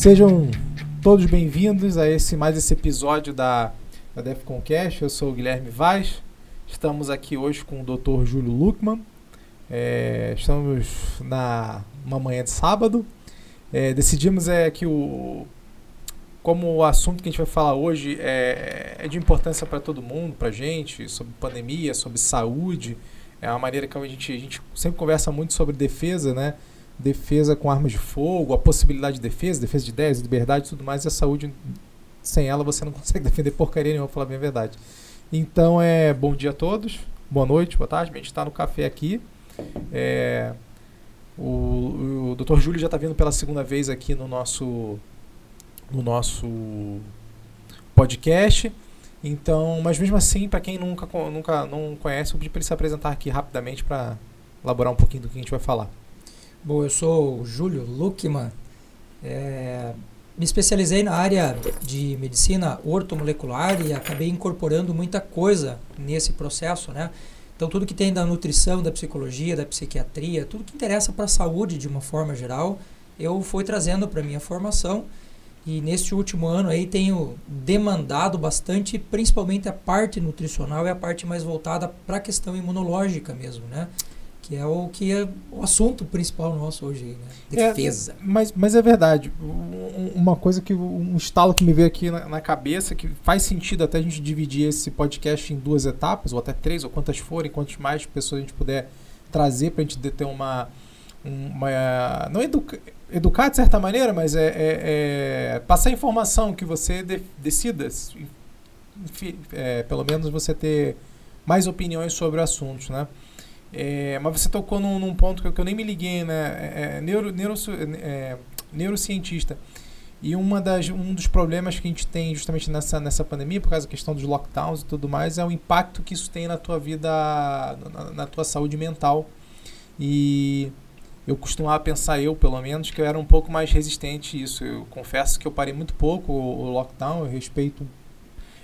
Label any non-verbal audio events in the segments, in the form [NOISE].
Sejam todos bem-vindos a esse mais esse episódio da, da Defcon. Eu sou o Guilherme Vaz. Estamos aqui hoje com o Dr. Júlio Luckman. É, estamos na uma manhã de sábado. É, decidimos é que o como o assunto que a gente vai falar hoje é, é de importância para todo mundo, para gente, sobre pandemia, sobre saúde, é uma maneira que a gente, a gente sempre conversa muito sobre defesa, né? Defesa com armas de fogo, a possibilidade de defesa, defesa de ideias, liberdade e tudo mais, e a saúde, sem ela você não [LAUGHS] consegue defender porcaria nenhuma, falar bem a verdade. Então, é bom dia a todos, boa noite, boa tarde, a gente está no café aqui. É, o, o Dr. Júlio já está vindo pela segunda vez aqui no nosso no nosso podcast. Então, mas mesmo assim, para quem nunca, nunca não conhece, eu pedi para ele se apresentar aqui rapidamente para elaborar um pouquinho do que a gente vai falar. Bom, eu sou o Júlio Luckman. É, me especializei na área de medicina ortomolecular e acabei incorporando muita coisa nesse processo, né? Então, tudo que tem da nutrição, da psicologia, da psiquiatria, tudo que interessa para a saúde de uma forma geral, eu fui trazendo para minha formação e neste último ano aí tenho demandado bastante, principalmente a parte nutricional e a parte mais voltada para a questão imunológica mesmo, né? Que é o que é o assunto principal nosso hoje, né? Defesa. É, mas, mas é verdade. Uma coisa que um estalo que me veio aqui na, na, cabeça que faz sentido até a gente dividir esse podcast em duas etapas, ou até três, ou quantas forem, quantas mais pessoas a gente puder trazer para a gente ter uma uma não educa, educar de certa maneira, mas é, é, é passar informação que você de, decida, enfim, é, pelo menos você ter mais opiniões sobre assuntos, né? É, mas você tocou num, num ponto que que eu, nem me liguei, né? É, é neuro, neuro, é, neurocientista. E uma das, um dos problemas que a gente tem justamente nessa, nessa pandemia, por causa da questão dos lockdowns e tudo mais, é o impacto que isso tem na tua vida, na, na tua saúde mental. E eu costumava pensar, eu pelo menos, que eu era um pouco mais resistente a isso. Eu confesso que eu parei muito pouco o, o lockdown, eu respeito.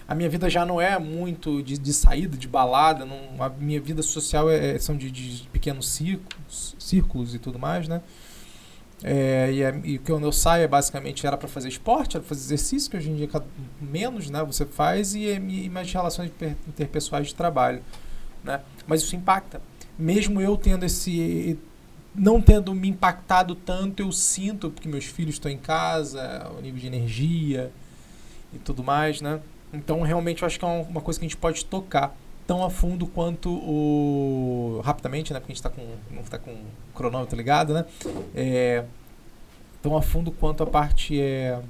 A minha vida já não é muito de, de saída, de balada, não, a minha vida social é, é são de, de, pequenos círculos, círculos e tudo mais, né? É, e, é, e quando eu saio, é basicamente era para fazer esporte, era para fazer exercício, que hoje em dia menos né, você faz, e, e mais relações interpessoais de trabalho. Né? Mas isso impacta. Mesmo eu tendo esse não tendo me impactado tanto, eu sinto, porque meus filhos estão em casa, o nível de energia e tudo mais, né? Então, realmente, eu acho que é uma coisa que a gente pode tocar tão a fundo quanto o. rapidamente, né? Porque a gente está com, não está com o cronômetro ligado, né? É, tão a fundo quanto a parte é,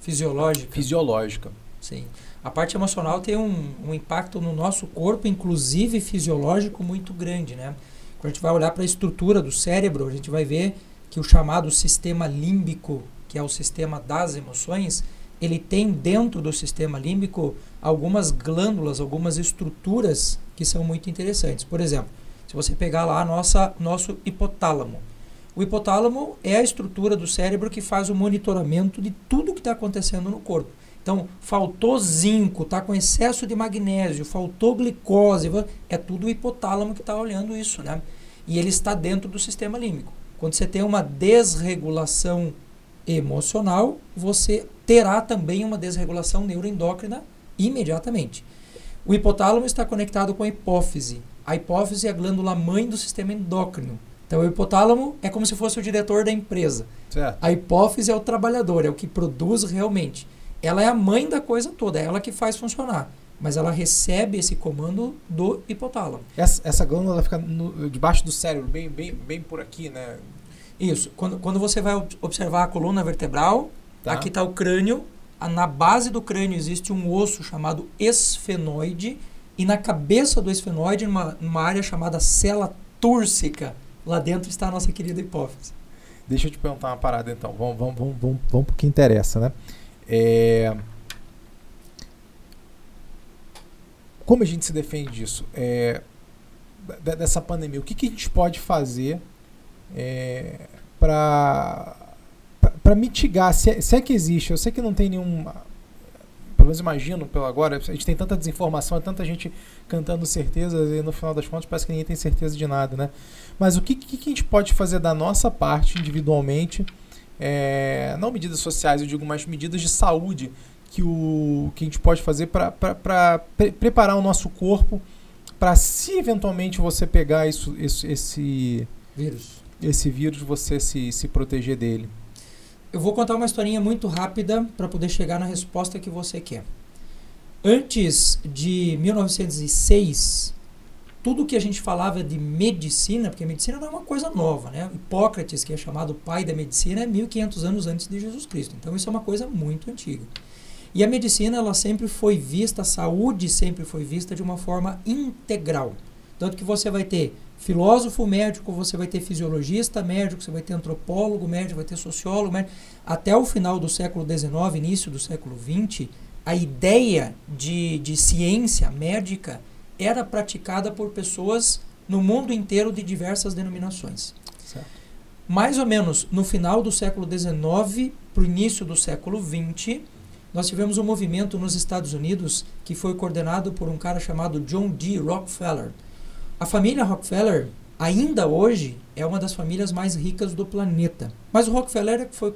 fisiológica. Fisiológica. Sim. A parte emocional tem um, um impacto no nosso corpo, inclusive fisiológico, muito grande, né? Quando a gente vai olhar para a estrutura do cérebro, a gente vai ver que o chamado sistema límbico, que é o sistema das emoções, ele tem dentro do sistema límbico algumas glândulas, algumas estruturas que são muito interessantes. Por exemplo, se você pegar lá nossa nosso hipotálamo, o hipotálamo é a estrutura do cérebro que faz o monitoramento de tudo que está acontecendo no corpo. Então, faltou zinco, está com excesso de magnésio, faltou glicose, é tudo o hipotálamo que está olhando isso, né? E ele está dentro do sistema límbico. Quando você tem uma desregulação emocional, você terá também uma desregulação neuroendócrina imediatamente. O hipotálamo está conectado com a hipófise. A hipófise é a glândula mãe do sistema endócrino. Então, o hipotálamo é como se fosse o diretor da empresa. Certo. A hipófise é o trabalhador, é o que produz realmente ela é a mãe da coisa toda, é ela que faz funcionar. Mas ela recebe esse comando do hipotálamo. Essa, essa glândula fica no, debaixo do cérebro, bem, bem, bem por aqui, né? Isso. Quando, quando você vai observar a coluna vertebral, tá. aqui está o crânio. Na base do crânio existe um osso chamado esfenoide. E na cabeça do esfenoide, numa, numa área chamada cela túrcica, lá dentro está a nossa querida hipófise. Deixa eu te perguntar uma parada então. Vamos, vamos, vamos, vamos, vamos para o que interessa, né? É... Como a gente se defende disso? É... Dessa pandemia, o que, que a gente pode fazer é... para para mitigar, se é, se é, que existe, eu sei que não tem nenhum. Pelo menos imagino, pelo agora, a gente tem tanta desinformação, tanta gente cantando certezas e no final das contas parece que ninguém tem certeza de nada, né? Mas o que, que, que a gente pode fazer da nossa parte individualmente é, não medidas sociais, eu digo, mas medidas de saúde que, o, que a gente pode fazer para pre preparar o nosso corpo para se eventualmente você pegar isso, isso, esse vírus, esse vírus você se, se proteger dele. Eu vou contar uma historinha muito rápida para poder chegar na resposta que você quer. Antes de 1906, tudo que a gente falava de medicina, porque medicina não é uma coisa nova, né? Hipócrates, que é chamado pai da medicina, é 1500 anos antes de Jesus Cristo. Então isso é uma coisa muito antiga. E a medicina, ela sempre foi vista, a saúde sempre foi vista de uma forma integral. Tanto que você vai ter filósofo médico, você vai ter fisiologista médico, você vai ter antropólogo médico, vai ter sociólogo médico. Até o final do século XIX, início do século XX, a ideia de, de ciência médica era praticada por pessoas no mundo inteiro de diversas denominações. Certo. Mais ou menos no final do século XIX para o início do século XX, nós tivemos um movimento nos Estados Unidos que foi coordenado por um cara chamado John D. Rockefeller. A família Rockefeller, ainda hoje, é uma das famílias mais ricas do planeta. Mas o Rockefeller foi,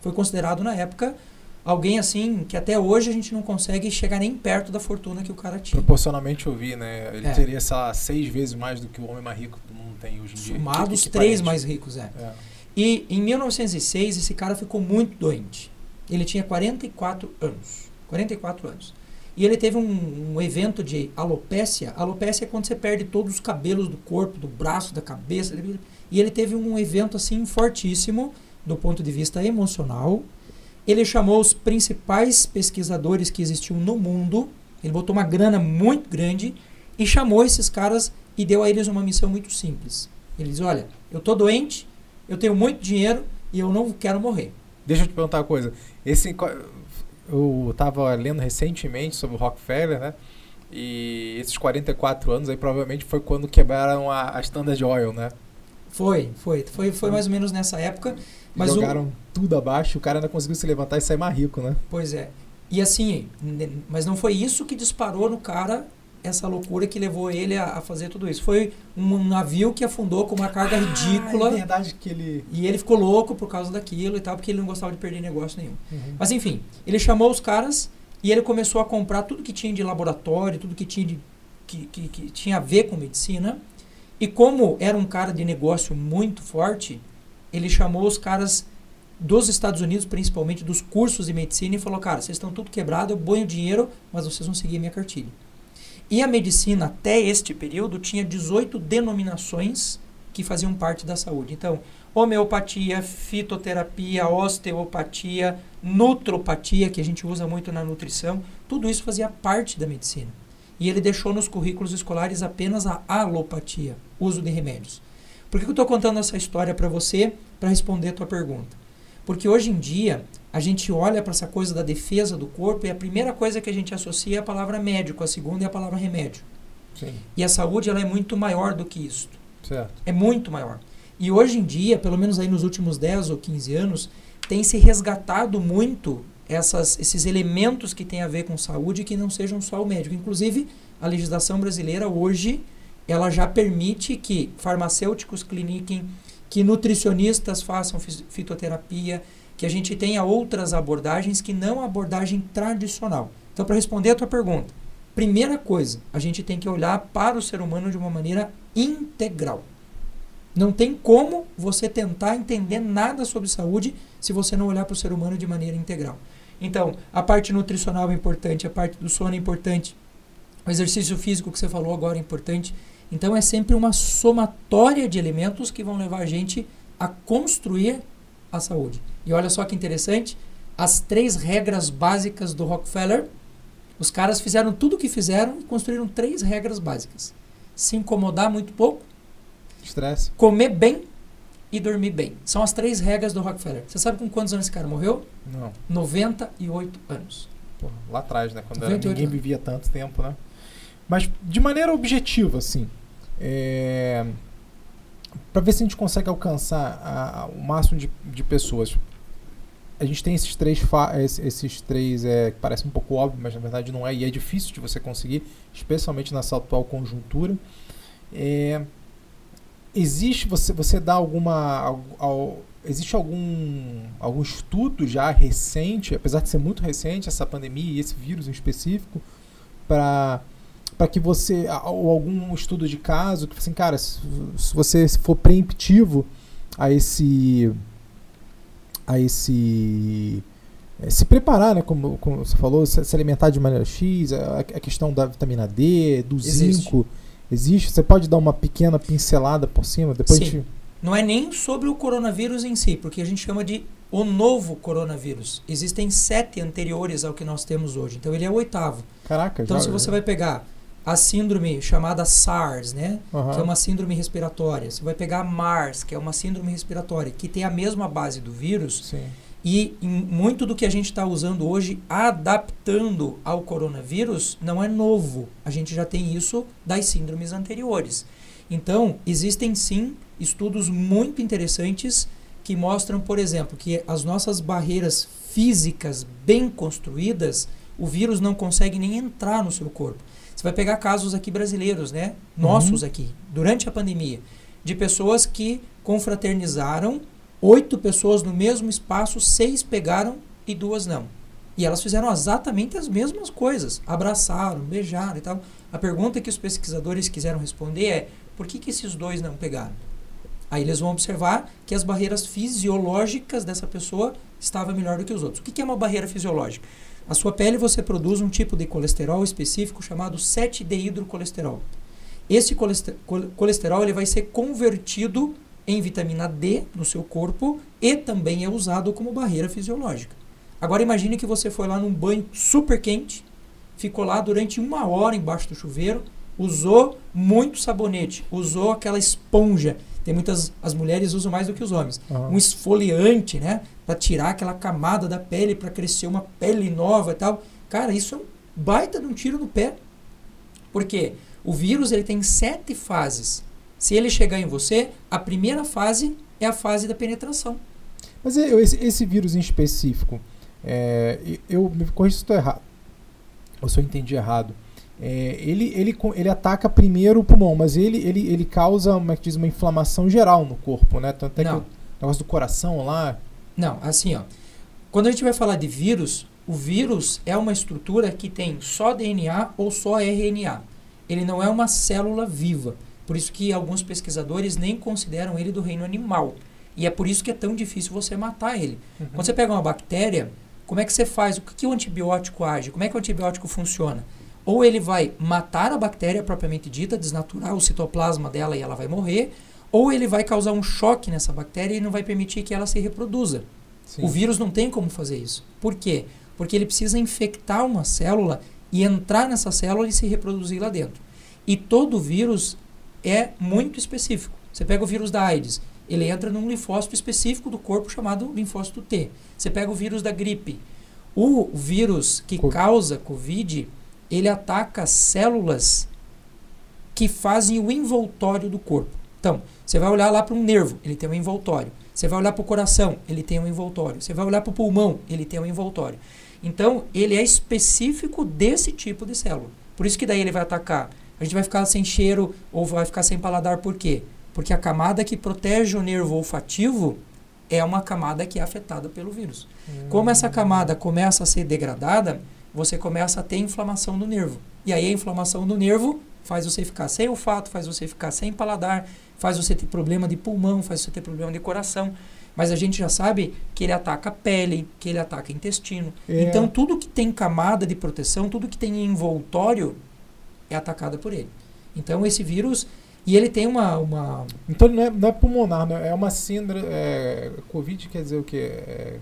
foi considerado na época alguém assim que até hoje a gente não consegue chegar nem perto da fortuna que o cara tinha. Proporcionalmente eu vi, né? Ele é. teria, sei lá, seis vezes mais do que o homem mais rico do mundo tem hoje em dia. Somados, três mais ricos, é. é. E em 1906 esse cara ficou muito doente. Ele tinha 44 anos. 44 anos. E ele teve um, um, evento de alopécia. Alopécia é quando você perde todos os cabelos do corpo, do braço, da cabeça. E ele teve um evento assim fortíssimo do ponto de vista emocional, ele chamou os principais pesquisadores que existiam no mundo, ele botou uma grana muito grande e chamou esses caras e deu a eles uma missão muito simples. Ele diz: Olha, eu tô doente, eu tenho muito dinheiro e eu não quero morrer. Deixa eu te perguntar uma coisa. Esse, eu estava lendo recentemente sobre o Rockefeller, né? E esses 44 anos aí provavelmente foi quando quebraram a, a Standard Oil, né? Foi, foi. Foi, foi mais ou menos nessa época. Mas Jogaram o... tudo abaixo, o cara ainda conseguiu se levantar e sair mais rico, né? Pois é. E assim, mas não foi isso que disparou no cara essa loucura que levou ele a, a fazer tudo isso. Foi um navio que afundou com uma carga ah, ridícula. É verdade que ele. E ele ficou louco por causa daquilo e tal, porque ele não gostava de perder negócio nenhum. Uhum. Mas enfim, ele chamou os caras e ele começou a comprar tudo que tinha de laboratório, tudo que tinha, de, que, que, que tinha a ver com medicina. E como era um cara de negócio muito forte, ele chamou os caras dos Estados Unidos, principalmente dos cursos de medicina, e falou: Cara, vocês estão tudo quebrado, eu ponho dinheiro, mas vocês vão seguir a minha cartilha. E a medicina, até este período, tinha 18 denominações que faziam parte da saúde. Então, homeopatia, fitoterapia, osteopatia, nutropatia, que a gente usa muito na nutrição, tudo isso fazia parte da medicina. E ele deixou nos currículos escolares apenas a alopatia, uso de remédios. Por que eu estou contando essa história para você? Para responder a tua pergunta. Porque hoje em dia, a gente olha para essa coisa da defesa do corpo e a primeira coisa que a gente associa é a palavra médico, a segunda é a palavra remédio. Sim. E a saúde ela é muito maior do que isso. Certo. É muito maior. E hoje em dia, pelo menos aí nos últimos 10 ou 15 anos, tem se resgatado muito essas, esses elementos que têm a ver com saúde que não sejam só o médico. Inclusive, a legislação brasileira hoje ela já permite que farmacêuticos cliniquem, que nutricionistas façam fitoterapia, que a gente tenha outras abordagens que não a abordagem tradicional. Então, para responder a tua pergunta, primeira coisa, a gente tem que olhar para o ser humano de uma maneira integral. Não tem como você tentar entender nada sobre saúde se você não olhar para o ser humano de maneira integral. Então, a parte nutricional é importante, a parte do sono é importante, o exercício físico que você falou agora é importante. Então é sempre uma somatória de elementos que vão levar a gente a construir a saúde. E olha só que interessante, as três regras básicas do Rockefeller, os caras fizeram tudo o que fizeram e construíram três regras básicas. Se incomodar muito pouco, estresse, comer bem e dormir bem. São as três regras do Rockefeller. Você sabe com quantos anos esse cara morreu? Não. 98 anos. Porra, lá atrás, né? Quando ninguém anos. vivia tanto tempo, né? Mas de maneira objetiva, assim, é, para ver se a gente consegue alcançar a, a, o máximo de, de, pessoas. A gente tem esses três, esses três é, que parece um pouco óbvio, mas na verdade não é, e é difícil de você conseguir, especialmente nessa atual conjuntura. É, existe, você, você dá alguma. Existe algum, algum estudo já recente, apesar de ser muito recente essa pandemia e esse vírus em específico, para para que você ou algum estudo de caso que assim, cara, se, se você for preemptivo a esse a esse é, se preparar, né, como, como você falou, se, se, alimentar de maneira X, a, a, questão da vitamina D, do existe. zinco, existe. Você pode dar uma pequena pincelada por cima, depois Sim. De... Não é nem sobre o coronavírus em si, porque a gente chama de o novo coronavírus. Existem sete anteriores ao que nós temos hoje, então ele é o oitavo. Caraca, Então já, se você vai pegar a síndrome chamada SARS, né? Uhum. Que é uma síndrome respiratória. Você vai pegar a MARS, que é uma síndrome respiratória, que tem a mesma base do vírus. Sim. E muito do que a gente está usando hoje, adaptando ao coronavírus, não é novo. A gente já tem isso das síndromes anteriores. Então, existem sim estudos muito interessantes que mostram, por exemplo, que as nossas barreiras físicas bem construídas, o vírus não consegue nem entrar no seu corpo. Você vai pegar casos aqui brasileiros, né? Nossos uhum. aqui, durante a pandemia, de pessoas que confraternizaram, oito pessoas no mesmo espaço, seis pegaram e duas não. E elas fizeram exatamente as mesmas coisas. Abraçaram, beijaram e tal. A pergunta que os pesquisadores quiseram responder é: por que, que esses dois não pegaram? Aí eles vão observar que as barreiras fisiológicas dessa pessoa estavam melhor do que os outros. O que, que é uma barreira fisiológica? A sua pele você produz um tipo de colesterol específico chamado 7-dehidrocolesterol. Esse colesterol ele vai ser convertido em vitamina D no seu corpo e também é usado como barreira fisiológica. Agora imagine que você foi lá num banho super quente, ficou lá durante uma hora embaixo do chuveiro, usou muito sabonete, usou aquela esponja. Tem muitas as mulheres usam mais do que os homens. Uhum. Um esfoliante, né? para tirar aquela camada da pele para crescer uma pele nova e tal. Cara, isso é um baita de um tiro no pé. Porque o vírus ele tem sete fases. Se ele chegar em você, a primeira fase é a fase da penetração. Mas esse, esse vírus em específico, é, eu me corrija se estou errado, ou se eu entendi errado. É, ele, ele, ele ataca primeiro o pulmão, mas ele, ele, ele causa uma, diz, uma inflamação geral no corpo, né? Tanto é que o negócio do coração lá, não, assim, ó. Quando a gente vai falar de vírus, o vírus é uma estrutura que tem só DNA ou só RNA. Ele não é uma célula viva. Por isso que alguns pesquisadores nem consideram ele do reino animal. E é por isso que é tão difícil você matar ele. Uhum. Quando você pega uma bactéria, como é que você faz? O que, que o antibiótico age? Como é que o antibiótico funciona? Ou ele vai matar a bactéria propriamente dita, desnaturar o citoplasma dela e ela vai morrer, ou ele vai causar um choque nessa bactéria e não vai permitir que ela se reproduza. Sim. O vírus não tem como fazer isso. Por quê? Porque ele precisa infectar uma célula e entrar nessa célula e se reproduzir lá dentro. E todo vírus é muito específico. Você pega o vírus da AIDS, ele entra num linfócito específico do corpo chamado linfócito T. Você pega o vírus da gripe. O vírus que causa Covid, ele ataca células que fazem o envoltório do corpo. Então, você vai olhar lá para um nervo, ele tem um envoltório. Você vai olhar para o coração, ele tem um envoltório. Você vai olhar para o pulmão, ele tem um envoltório. Então, ele é específico desse tipo de célula. Por isso que daí ele vai atacar. A gente vai ficar sem cheiro ou vai ficar sem paladar, por quê? Porque a camada que protege o nervo olfativo é uma camada que é afetada pelo vírus. Hum. Como essa camada começa a ser degradada, você começa a ter inflamação do nervo. E aí a inflamação do nervo faz você ficar sem olfato, faz você ficar sem paladar, faz você ter problema de pulmão, faz você ter problema de coração. Mas a gente já sabe que ele ataca a pele, que ele ataca intestino. É. Então, tudo que tem camada de proteção, tudo que tem envoltório, é atacado por ele. Então, esse vírus. E ele tem uma. uma... Então, não é, não é pulmonar, né? é uma síndrome. É, Covid quer dizer o quê? É,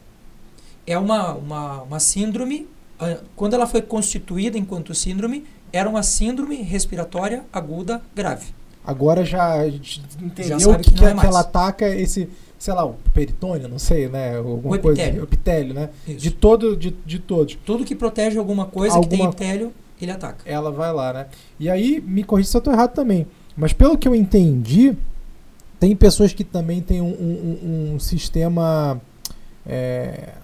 é uma, uma, uma síndrome. Ah, quando ela foi constituída enquanto síndrome, era uma síndrome respiratória aguda grave. Agora já a gente entendeu já que, que, é que ela ataca esse, sei lá, o peritônio, não sei, né? Alguma o coisa, o epitélio, né? Isso. De todo, de, de todos. Tudo que protege alguma coisa alguma... que tem epitélio, ele ataca. Ela vai lá, né? E aí, me corrija se eu estou errado também. Mas pelo que eu entendi, tem pessoas que também têm um, um, um sistema. É...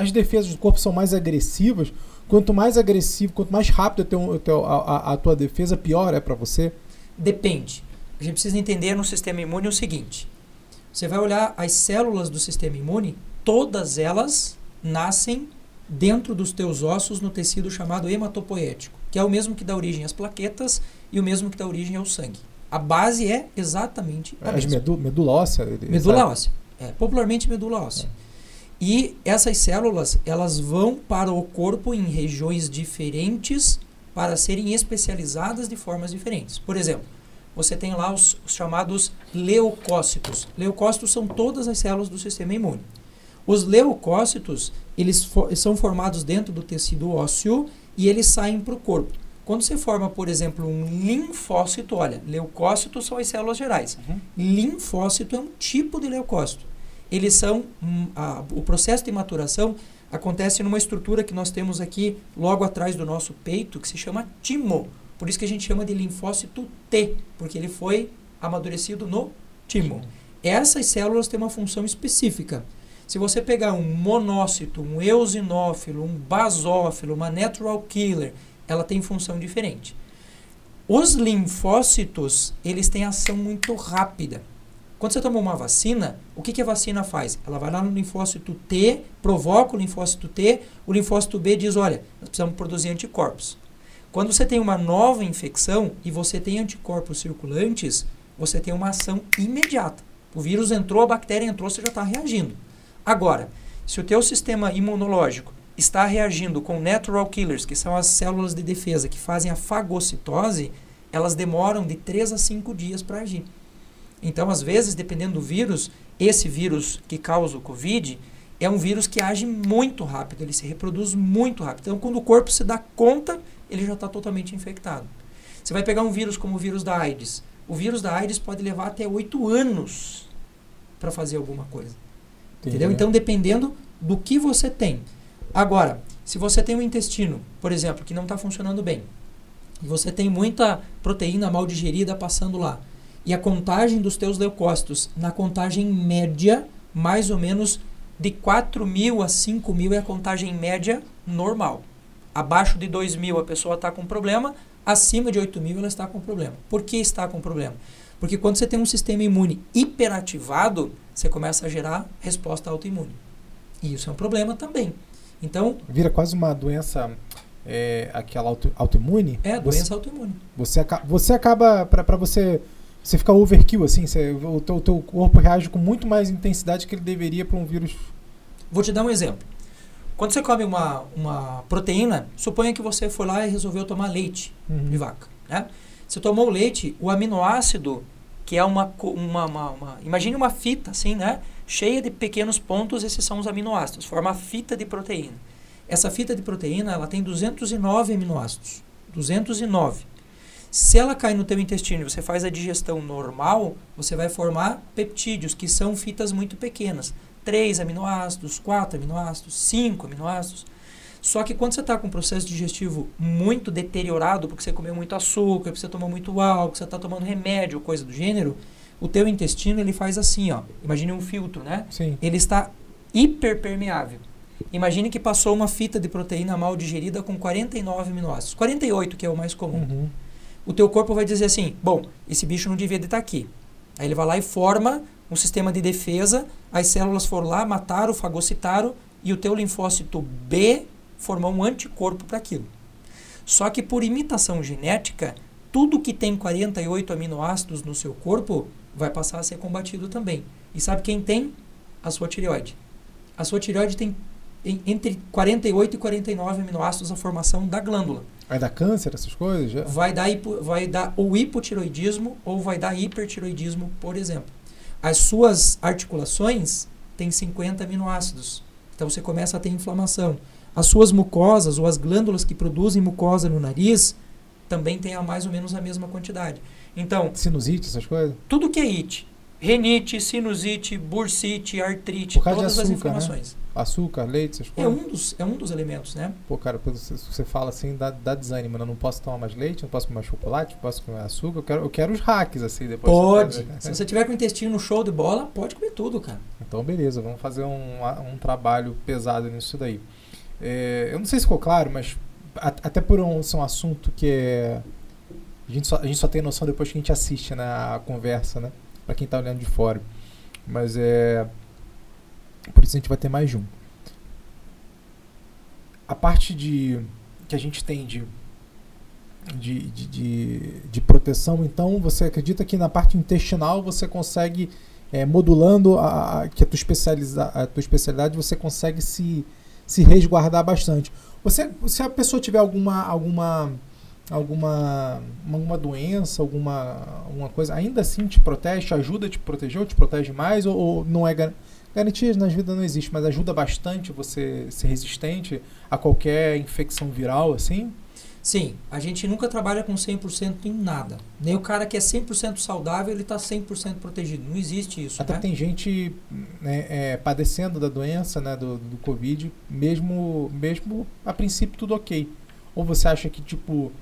As defesas do corpo são mais agressivas. Quanto mais agressivo, quanto mais rápido teu, teu, a, a, a tua defesa, pior é para você. Depende. A gente precisa entender no sistema imune o seguinte: Você vai olhar as células do sistema imune, todas elas nascem dentro dos teus ossos no tecido chamado hematopoético, que é o mesmo que dá origem às plaquetas e o mesmo que dá origem ao sangue. A base é exatamente a As mesma. medu medula óssea? Medula sabe? óssea. É, popularmente medula óssea. E essas células, elas vão para o corpo em regiões diferentes para serem especializadas de formas diferentes. Por exemplo, você tem lá os, os chamados leucócitos. Leucócitos são todas as células do sistema imune. Os leucócitos, eles são formados dentro do tecido ósseo e eles saem para o corpo. Quando você forma, por exemplo, um linfócito, olha, leucócitos são as células gerais. Uhum. Linfócito é um tipo de leucócito. Eles são hum, a- o processo de maturação acontece numa estrutura que nós temos aqui logo atrás do nosso peito, que se chama timo. Por isso que a gente chama de linfócito T, porque ele foi amadurecido no timo. Essas células têm uma função específica. Se você pegar um monócito, um eosinófilo, um basófilo, uma natural killer, ela tem função diferente. Os linfócitos, eles têm ação muito rápida. Quando você toma uma vacina, o que, que a vacina faz? Ela vai lá no linfócito T, provoca o linfócito T, o linfócito B diz, olha, nós precisamos produzir anticorpos. Quando você tem uma nova infecção e você tem anticorpos circulantes, você tem uma ação imediata. O vírus entrou, a bactéria entrou, você já está reagindo. Agora, se o teu sistema imunológico está reagindo com natural killers, que são as células de defesa que fazem a fagocitose, elas demoram de 3 a 5 dias para agir. Então, às vezes, dependendo do vírus, esse vírus que causa o Covid é um vírus que age muito rápido, ele se reproduz muito rápido. Então, quando o corpo se dá conta, ele já está totalmente infectado. Você vai pegar um vírus como o vírus da AIDS. O vírus da AIDS pode levar até 8 anos para fazer alguma coisa. Entendi. Entendeu? Então, dependendo do que você tem. Agora, se você tem um intestino, por exemplo, que não está funcionando bem, e você tem muita proteína mal digerida passando lá, e a contagem dos teus leucócitos, na contagem média, mais ou menos de 4 mil a 5 mil é a contagem média normal. Abaixo de 2 mil a pessoa está com problema, acima de 8 mil ela está com problema. Por que está com problema? Porque quando você tem um sistema imune hiperativado, você começa a gerar resposta autoimune. E isso é um problema também. Então, Vira quase uma doença, é, aquela auto, autoimune. é doença autoimune. Você, você acaba, pra você, você ficar overkill, assim, você, o, teu, o teu corpo reage com muito mais intensidade que ele deveria para um vírus. Vou te dar um exemplo. Quando você come uma, uma proteína, suponha que você foi lá e resolveu tomar leite Uhum. de vaca. Né? Você tomou o leite, o aminoácido, que é uma, uma, uma, uma- Imagine uma fita, assim, né? Cheia de pequenos pontos, esses são os aminoácidos. Forma a fita de proteína. Essa fita de proteína, ela tem 209 aminoácidos. 209. Se ela cai no teu intestino e você faz a digestão normal, você vai formar peptídeos, que são fitas muito pequenas. 3 aminoácidos, 4 aminoácidos, 5 aminoácidos. Só que quando você está com um processo digestivo muito deteriorado, porque você comeu muito açúcar, porque você tomou muito álcool, você está tomando remédio, coisa do gênero, o teu intestino ele faz assim, ó. Imagine um filtro, né? Sim. Ele está hiperpermeável. Imagine que passou uma fita de proteína mal digerida com 49 aminoácidos. 48, que é o mais comum. Uhum. O teu corpo vai dizer assim: bom, esse bicho não devia de estar aqui. Aí ele vai lá e forma um sistema de defesa, as células foram lá, mataram, fagocitaram, e o teu linfócito B formou um anticorpo para aquilo. Só que por imitação genética, tudo que tem 48 aminoácidos no seu corpo vai passar a ser combatido também. E sabe quem tem? A sua tireoide. A sua tireoide tem em- entre 48 e 49 aminoácidos a formação da glândula Vai dar câncer, essas coisas? Já? vai dar, hipo, vai dar ou hipotiroidismo ou vai dar hipertiroidismo, por exemplo. As suas articulações têm 50 aminoácidos. Então você começa a ter inflamação. As suas mucosas ou as glândulas que produzem mucosa no nariz também têm a mais ou menos a mesma quantidade. Então, Sinusite, essas coisas? tudo que é it, renite, sinusite, bursite, artrite, Por causa de todas as açúcar, né? Açúcar, leite, essas É coisas? um dos é um dos elementos, né? Pô, cara, se você fala assim, dá, dá desânimo. né? Eu não posso tomar mais leite, não posso comer mais chocolate, não posso comer açúcar. Eu quero, eu quero os hacks, assim, depois. Pode. Você Se você tiver com o intestino show de bola, pode comer tudo, cara. Então, beleza, vamos fazer um, um trabalho pesado nisso daí. É, eu não sei se ficou claro, mas a- até por um, ser um assunto que é. A gente, só, a gente só tem noção depois que a gente assiste né, a conversa, né? Pra quem tá olhando de fora. Mas é. Por isso a gente vai ter mais de um. A parte de. que a gente tem de. De, de, de, de proteção, então você acredita que na parte intestinal você consegue, é, modulando a, a, que a tua, especializa, a tua especialidade, você consegue se, se resguardar bastante. Você, se a pessoa tiver alguma, alguma alguma, alguma doença, alguma, alguma coisa, ainda assim te protege, te ajuda a te proteger ou te protege mais? Ou, ou não é gar garantia na vida não existe, mas ajuda bastante você ser resistente a qualquer infecção viral, assim? Sim, a gente nunca trabalha com 100% em nada. Nem o cara que é 100% saudável, ele está 100% protegido. Não existe isso. Até né? tem gente né, é, padecendo da doença, né, do, do Covid, mesmo, mesmo a princípio tudo ok. Ou você acha que, tipo,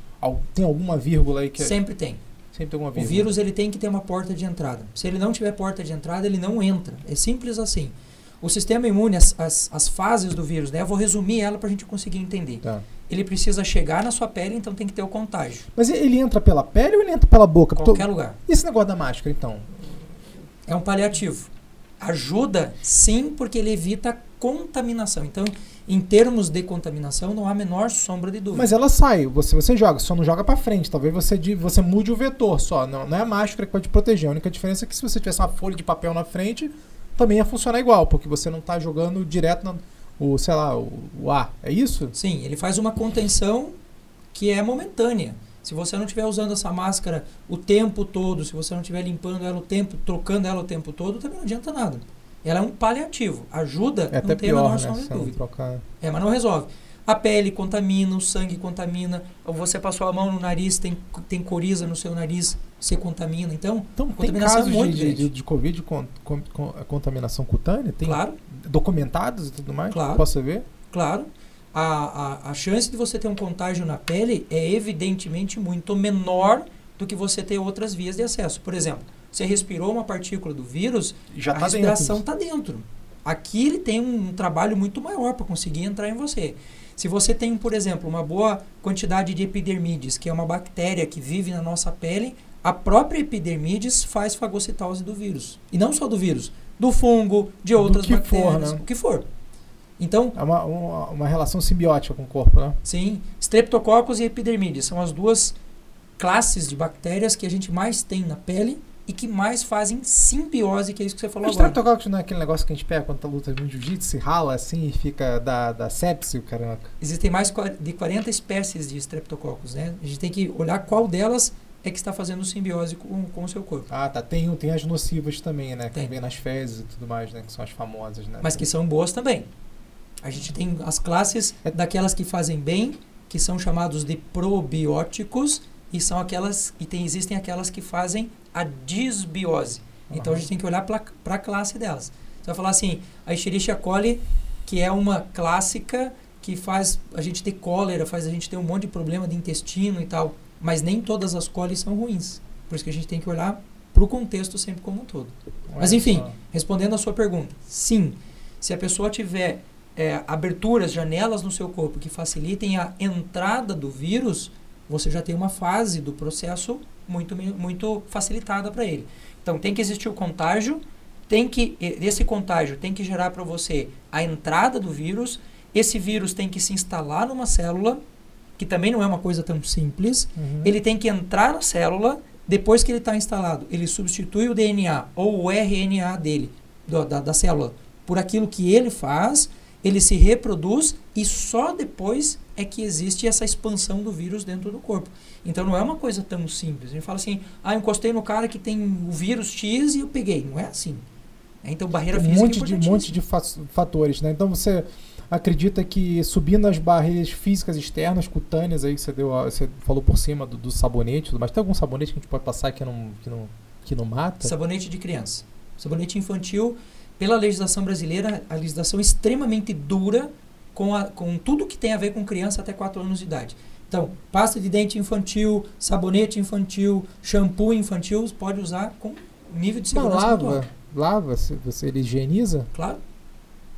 tem alguma vírgula aí que é... Sempre tem. Sempre tem alguma. O vírus ele tem que ter uma porta de entrada. Se ele não tiver porta de entrada, ele não entra. É simples assim. O sistema imune, as, as, as fases do vírus, né? Eu vou resumir ela para a gente conseguir entender. Tá. Ele precisa chegar na sua pele, então tem que ter o contágio. Mas ele entra pela pele ou ele entra pela boca? Qualquer lugar. E esse negócio da máscara, então? É um paliativo. Ajuda, sim, porque ele evita contaminação. Então, em termos de contaminação, não há a menor sombra de dúvida. Mas ela sai, você, você joga, só não joga para frente. Talvez você, você mude o vetor só. Não, não é a máscara que pode proteger. A única diferença é que se você tivesse uma folha de papel na frente, também ia funcionar igual, porque você não está jogando direto no o, sei lá, o, o ar. É isso? Sim, ele faz uma contenção que é momentânea. Se você não estiver usando essa máscara o tempo todo, se você não estiver limpando ela o tempo, trocando ela o tempo todo, também não adianta nada. Ela é um paliativo. Ajuda, é não tem pior, a menor né, de dúvida. Trocar... É, mas não resolve. A pele contamina, o sangue contamina, você passou a mão no nariz, tem, tem coriza no seu nariz, você contamina. Então, então tem casos é de, de, de, Covid com, com, com, contaminação cutânea? Tem claro. documentados e tudo mais? Claro. Posso ver? Claro. A, a, a chance de você ter um contágio na pele é evidentemente muito menor do que você ter outras vias de acesso. Por exemplo, você respirou uma partícula do vírus, Já a tá respiração está dentro. Aqui ele tem um, um trabalho muito maior para conseguir entrar em você. Se você tem, por exemplo, uma boa quantidade de epidermides, que é uma bactéria que vive na nossa pele, a própria epidermides faz fagocitose do vírus. E não só do vírus, do fungo, de outras bactérias, for, né? o que for. Então, é uma, uma, uma, relação simbiótica com o corpo, né? Sim. Streptococcus e epidermides são as duas classes de bactérias que a gente mais tem na pele e que mais fazem simbiose, que é isso que você falou o agora. O Streptococcus não é aquele negócio que a gente pega quando tá lutando no jiu-jitsu, se rala assim e fica da, da sepse, caramba. Existem mais de 40 espécies de Streptococcus, né? A gente tem que olhar qual delas é que está fazendo simbiose com, com o seu corpo. Ah, tá. Tem, tem as nocivas também, né? Tem. Que vem nas fezes e tudo mais, né? Que são as famosas, né? Mas que são boas também. A gente tem as classes é. daquelas que fazem bem, que são chamados de probióticos, e são aquelas e tem, existem aquelas que fazem a disbiose. Uhum. Então a gente tem que olhar para a classe delas. Você vai falar assim, a Escherichia coli, que é uma clássica que faz a gente ter cólera, faz a gente ter um monte de problema de intestino e tal, mas nem todas as colis são ruins. Por isso que a gente tem que olhar para o contexto sempre como um todo. Olha mas enfim, só. respondendo a sua pergunta, sim, se a pessoa tiver é, aberturas, janelas no seu corpo que facilitem a entrada do vírus, você já tem uma fase do processo muito, muito facilitada para ele. Então tem que existir o contágio, tem que esse contágio tem que gerar para você a entrada do vírus. Esse vírus tem que se instalar numa célula, que também não é uma coisa tão simples. Uhum. Ele tem que entrar na célula. Depois que ele está instalado, ele substitui o DNA ou o RNA dele, do, da, da célula, por aquilo que ele faz ele se reproduz e só depois é que existe essa expansão do vírus dentro do corpo. Então não é uma coisa tão simples. A gente fala assim, ah, eu encostei no cara que tem o vírus X e eu peguei. Não é assim. É, então barreira um física monte é de um monte de fatores, né? Então você acredita que subindo as barreiras físicas externas, cutâneas aí que você deu, você falou por cima do, do sabonete, mas tem algum sabonete que a gente pode passar que não que não que não mata? Sabonete de criança. Sabonete infantil pela legislação brasileira, a legislação é extremamente dura com, a, com tudo que tem a ver com criança até 4 anos de idade. Então, pasta de dente infantil, sabonete infantil, shampoo infantil, pode usar com nível de segurança Mas lava, lava, você ele higieniza? Claro.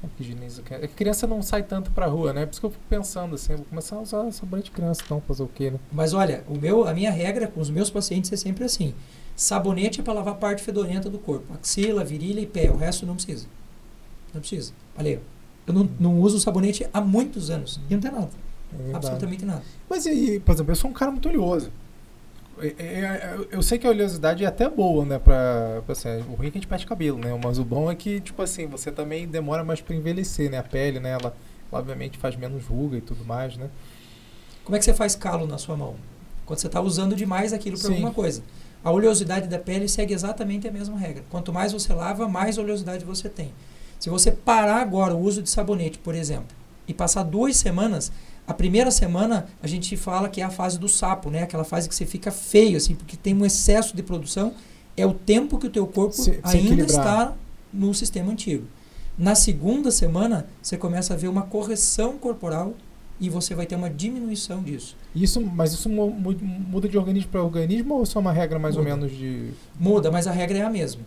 É que quer- é criança não sai tanto pra rua, né? Por isso que eu fico pensando assim, vou começar a usar sabonete de criança, então, fazer o quê, né? Mas olha, o meu, a minha regra com os meus pacientes é sempre assim. Sabonete é para lavar a parte fedorenta do corpo. Axila, virilha e pé. O resto não precisa. Não precisa. Olha, eu não, não uso sabonete há muitos anos. E não tem nada. É. Absolutamente nada. Mas e, aí, por exemplo, eu sou um cara muito oleoso. É, é, é, eu- sei que a oleosidade é até boa, né? Pra, pra, assim, o ruim é que a gente perde cabelo, né? Mas o bom é que, tipo assim, você também demora mais pra envelhecer, né? A pele, né? Ela, ela, obviamente faz menos ruga e tudo mais, né? Como é que você faz calo na sua mão? Quando você está usando demais aquilo para alguma coisa. A oleosidade da pele segue exatamente a mesma regra. Quanto mais você lava, mais oleosidade você tem. Se você parar agora o uso de sabonete, por exemplo, e passar duas semanas, a primeira semana a gente fala que é a fase do sapo, né? Aquela fase que você fica feio, assim, porque tem um excesso de produção. É o tempo que o teu corpo Se- se ainda equilibrar. está no sistema antigo. Na segunda semana, você começa a ver uma correção corporal e você vai ter uma diminuição disso. Isso, mas isso mu- mu- muda de organismo para organismo ou só uma regra mais Muda. ou menos de. Muda, mas a regra é a mesma.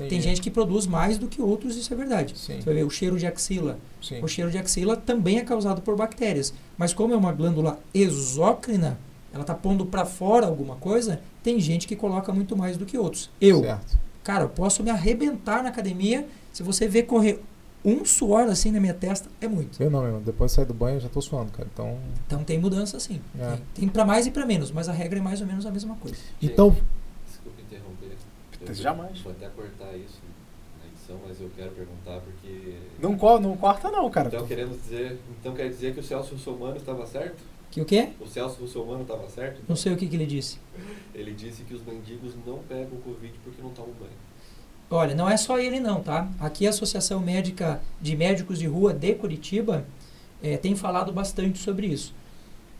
Tem, Tem gente que produz mais do que outros, isso é verdade. Sim, Você vai ver o cheiro de axila. sim. O cheiro de axila também é causado por bactérias. Mas como é uma glândula exócrina, ela está pondo para fora alguma coisa, tem gente que coloca muito mais do que outros. Eu, Certo. cara, eu posso me arrebentar na academia. Se você ver correr um suor assim na minha testa, é muito. Eu não, meu. Depois de sair do banho eu já tô suando, cara. Então. Então tem mudança sim. É. Tem, tem para mais e para menos, mas a regra é mais ou menos a mesma coisa. Então. Eu Jamais. Vou até cortar isso na edição, mas eu quero perguntar porque. Não, co- não corta, não, cara. Então queremos dizer. Então quer dizer que o Celso Russomano estava certo? Que o quê? O Celso Russomano estava certo? Não sei o que, que ele disse. Ele disse que os mendigos não pegam Covid porque não tomam banho. Olha, não é só ele não, tá? Aqui a Associação Médica de Médicos de Rua de Curitiba eh, tem falado bastante sobre isso.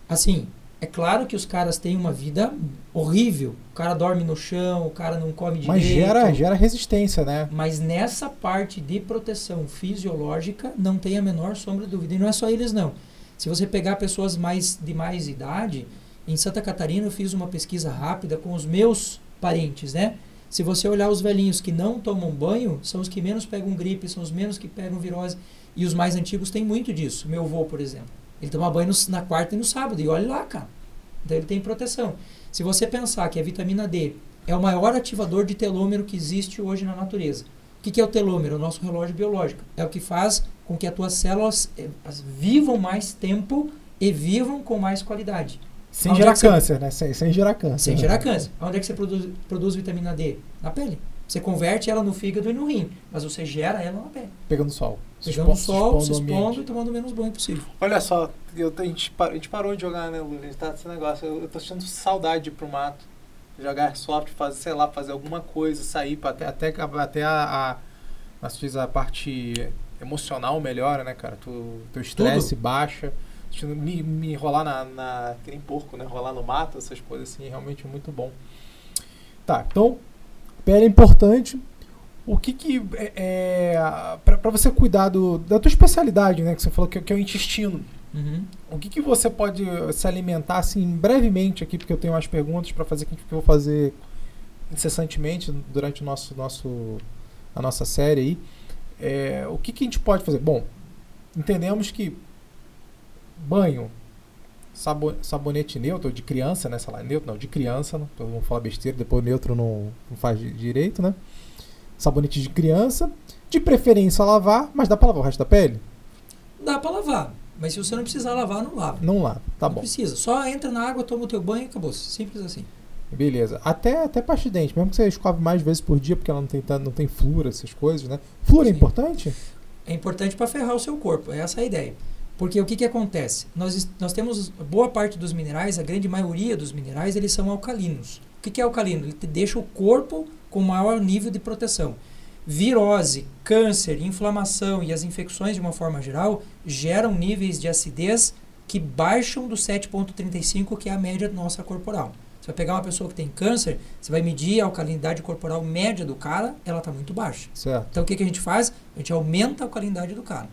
Assim, é claro que os caras têm uma vida horrível. O cara dorme no chão, o cara não come Mas direito. gera, gera resistência, né? Mas nessa parte de proteção fisiológica, não tem a menor sombra de dúvida. E não é só eles, não. Se você pegar pessoas mais de mais idade, em Santa Catarina eu fiz uma pesquisa rápida com os meus parentes, né? Se você olhar os velhinhos que não tomam banho, são os que menos pegam gripe, são os menos que pegam virose. E os mais antigos têm muito disso. Meu avô, por exemplo. Ele toma banho no- na quarta e no sábado. E olha lá, cara. Então ele tem proteção. Se você pensar que a vitamina D é o maior ativador de telômero que existe hoje na natureza. O que, que é o telômero? O nosso relógio biológico. É o que faz com que as tuas células eh, vivam mais tempo e vivam com mais qualidade. Sem Onde gerar é que você- câncer, né? Sem, sem gerar câncer. Sem né? gerar câncer. Onde é que você produz, produz vitamina D? Na pele. Você converte ela no fígado e no rim, mas você gera ela na pele. Pegando sol. Pegando expo- o sol, se expondo e tomando o menos banho possível. Olha só, eu, a, gente, pa- a gente parou de jogar, né, Lula? A gente tá esse negócio. Eu, eu tô sentindo saudade de ir pro mato. Jogar airsoft, fazer, sei lá, fazer alguma coisa, sair pra até, até, até a, a, diz, a parte emocional melhora, né, cara? Tu, teu estresse baixa. Me, me enrolar na, na. Que nem porco, né? Rolar no mato, essas coisas assim, realmente é muito bom. Tá, então, pele é importante. O que que é, é para você cuidar do, da tua especialidade, né? Que você falou que, que é o intestino. Uhum. O que, que você pode se alimentar, assim, brevemente aqui, porque eu tenho umas perguntas para fazer que eu vou fazer incessantemente durante o nosso, nosso, a nossa série aí. É, o que, que a gente pode fazer? Bom, entendemos que banho, sabo- sabonete neutro, de criança, né? Sei lá, neutro não, de criança, né? todo mundo fala besteira, depois neutro não, não faz di- direito, né? Sabonete de criança, de preferência lavar, mas dá para lavar o resto da pele? Dá pra lavar, mas se você não precisar lavar, não lava. Não lava, tá não bom. precisa. Só entra na água, toma o teu banho e acabou. Simples assim. Beleza. Até, até pasta de dente, mesmo que você escove mais vezes por dia, porque ela não tem, não tem flúor, essas coisas, né? Flúor é Sim. importante? É importante para ferrar o seu corpo, essa é a ideia. Porque o que, que acontece? Nós, nós temos boa parte dos minerais, a grande maioria dos minerais, eles são alcalinos. O que, que é alcalino? Ele deixa o corpo com maior nível de proteção. Virose, câncer, inflamação e as infecções de uma forma geral geram níveis de acidez que baixam do 7,35, que é a média nossa corporal. Você vai pegar uma pessoa que tem câncer, você vai medir a alcalinidade corporal média do cara, ela está muito baixa. Certo. Então o que, que a gente faz? A gente aumenta a alcalinidade do cara.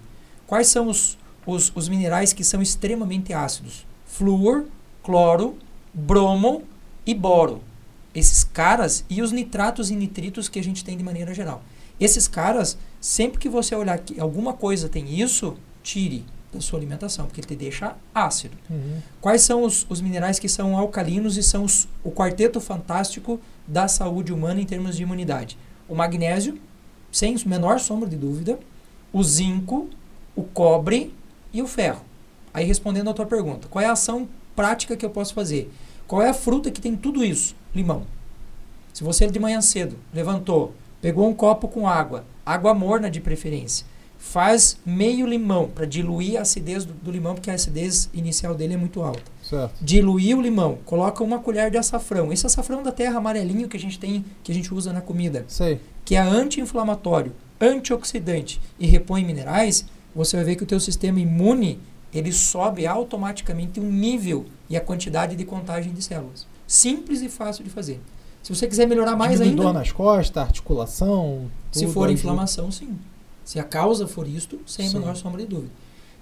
Quais são os, os, os minerais que são extremamente ácidos? Flúor, cloro, bromo e boro. Esses caras e os nitratos e nitritos que a gente tem de maneira geral. Esses caras, sempre que você olhar que alguma coisa tem isso, tire da sua alimentação, porque ele te deixa ácido. Uhum. Quais são os, os minerais que são alcalinos e são os- o quarteto fantástico da saúde humana em termos de imunidade? O magnésio, sem menor sombra de dúvida, o zinco, o cobre e o ferro. Aí respondendo a tua pergunta, qual é a ação prática que eu posso fazer? Qual é a fruta que tem tudo isso? Limão. Se você de manhã cedo levantou, pegou um copo com água, água morna de preferência, faz meio limão para diluir a acidez do, do limão, porque a acidez inicial dele é muito alta. Certo. Diluir o limão, coloca uma colher de açafrão. Esse açafrão da terra amarelinho que a gente tem, que a gente usa na comida, Sei. que é anti-inflamatório, antioxidante e repõe minerais, você vai ver que o teu sistema imune ele sobe automaticamente um nível e a quantidade de contagem de células. Simples e fácil de fazer. Se você quiser melhorar mais Diminui ainda, dor nas costas, articulação. se for inflamação, sim. Se a causa for isto, sem a menor sombra de dúvida.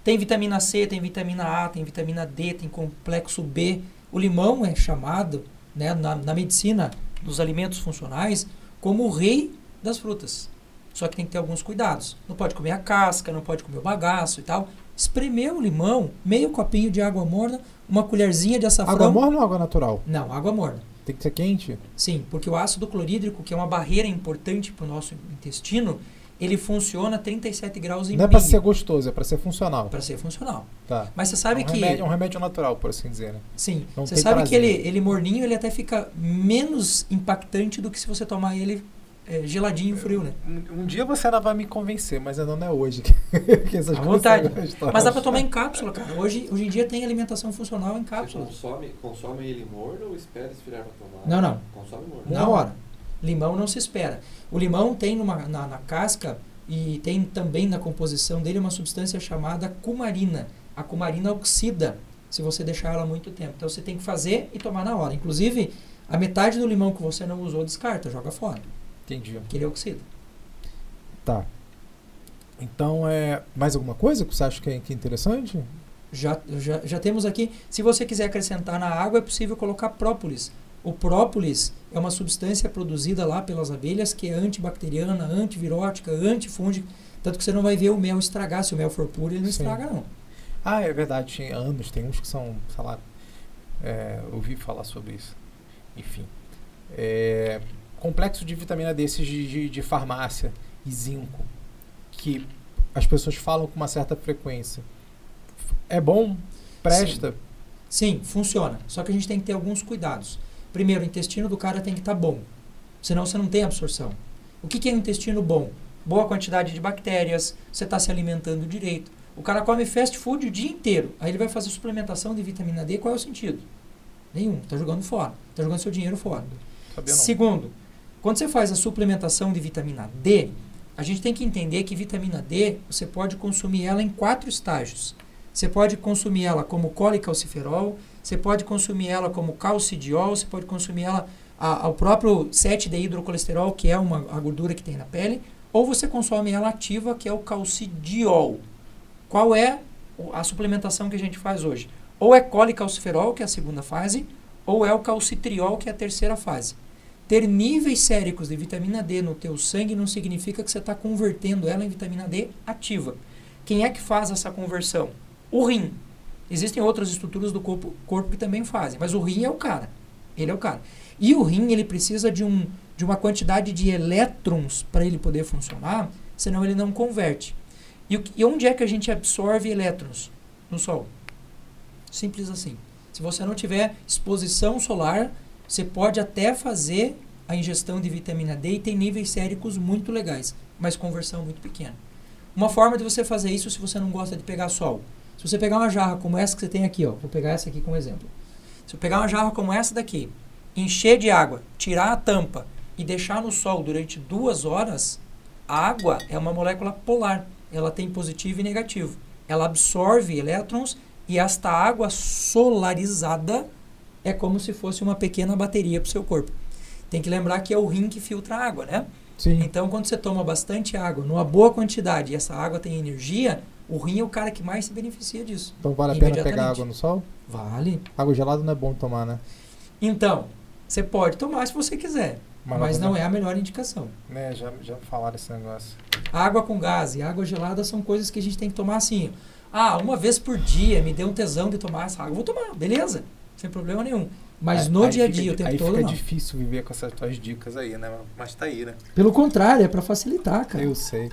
Tem vitamina C, tem vitamina A, tem vitamina D, tem complexo B. O limão é chamado, né, na, na medicina dos alimentos funcionais, como o rei das frutas. Só que tem que ter alguns cuidados. Não pode comer a casca, não pode comer o bagaço e tal. Espremer o limão, meio copinho de água morna, uma colherzinha de açafrão. Água morna ou água natural? Não, água morna. Tem que ser quente? Sim, porque o ácido clorídrico, que é uma barreira importante para o nosso intestino, ele funciona a 37 graus e Não é meio ser gostoso, é pra ser funcional. para ser funcional. Tá. Mas você sabe é um que remédio, é um remédio natural, por assim dizer, né? sim, não você sabe que prazer. ele, ele morninho, ele até fica menos impactante do que se você tomar ele é, geladinho, frio, né? Um, um dia você ainda vai me convencer, mas ainda não é hoje. [LAUGHS] que essas À coisas vontade. Mas dá para tomar em cápsula, cara. Hoje, hoje em dia tem alimentação funcional em Você cápsula. consome, consome ele morno ou espera esfriar pra tomar? Não, não. Consome morno. Na hora. Limão não se espera. O limão tem numa, na, na casca e tem também na composição dele uma substância chamada cumarina. A cumarina oxida se você deixar ela muito tempo. Então você tem que fazer e tomar na hora. Inclusive, a metade do limão que você não usou, descarta, joga fora, Entendi. porque ele oxida. Tá. Então, é mais alguma coisa que você acha que é, que é interessante? Já, já, já temos aqui, se você quiser acrescentar na água, é possível colocar própolis. O própolis é uma substância produzida lá pelas abelhas que é antibacteriana, antivirótica, antifúngica. Tanto que você não vai ver o mel estragar. Se o mel for puro, ele não Sim. estraga, não. Ah, é verdade, tem anos, tem uns que são, sei lá, é, ouvi falar sobre isso. Enfim. É, complexo de vitamina D, esses de, de, de farmácia e zinco, que as pessoas falam com uma certa frequência. É bom? Presta? Sim, funciona. Só que a gente tem que ter alguns cuidados. Primeiro, o intestino do cara tem que estar bom. Senão você não tem absorção. O que, que é um intestino bom? Boa quantidade de bactérias, você está se alimentando direito. O cara come fast food o dia inteiro. Aí ele vai fazer suplementação de vitamina D. Qual é o sentido? Nenhum. Está jogando fora. Está jogando seu dinheiro fora. Sabia não. Quando você faz a suplementação de vitamina D, a gente tem que entender que vitamina D você pode consumir ela em quatro estágios. Você pode consumir ela como colicalciferol, você pode consumir ela como calcidiol, você pode consumir ela a- ao próprio 7-dehidrocolesterol, que é uma, a gordura que tem na pele, ou você consome ela ativa, que é o calcidiol. Qual é a suplementação que a gente faz hoje? Ou é colicalciferol, que é a segunda fase, ou é o calcitriol, que é a terceira fase. Ter níveis séricos de vitamina D no teu sangue não significa que você está convertendo ela em vitamina D ativa. Quem é que faz essa conversão? O rim. Existem outras estruturas do corpo, corpo que também fazem, mas o rim é o cara. Ele é o cara. E o rim ele precisa de, um, de uma quantidade de elétrons para ele poder funcionar, senão ele não converte. E, e onde é que a gente absorve elétrons? No Sol. Simples assim. Se você não tiver exposição solar, você pode até fazer a ingestão de vitamina D e tem níveis séricos muito legais, mas conversão muito pequena. Uma forma de você fazer isso se você não gosta de pegar sol. Se você pegar uma jarra como essa que você tem aqui, ó, vou pegar essa aqui como exemplo. Se eu pegar uma jarra como essa daqui, encher de água, tirar a tampa e deixar no sol durante duas horas, a água é uma molécula polar. Ela tem positivo e negativo. Ela absorve elétrons e esta água solarizada é como se fosse uma pequena bateria para o seu corpo. Tem que lembrar que é o rim que filtra a água, né? Sim. Então, quando você toma bastante água, numa boa quantidade, e essa água tem energia, o rim é o cara que mais se beneficia disso. Então vale a pena pegar água no sol? Vale. Água gelada não é bom tomar, né? Então, você pode tomar se você quiser. mas não é a melhor indicação. Né, já, já falaram esse negócio. Água com gás e água gelada são coisas que a gente tem que tomar assim. Ah, uma vez por dia me deu um tesão de tomar essa água. Vou tomar, beleza, sem problema nenhum. Mas Aí- no aí dia a fica dia, o di- tempo Aí todo, fica não. difícil viver com essas tuas dicas aí, né? Mas tá aí, né? Pelo contrário, é pra facilitar, cara. Eu sei.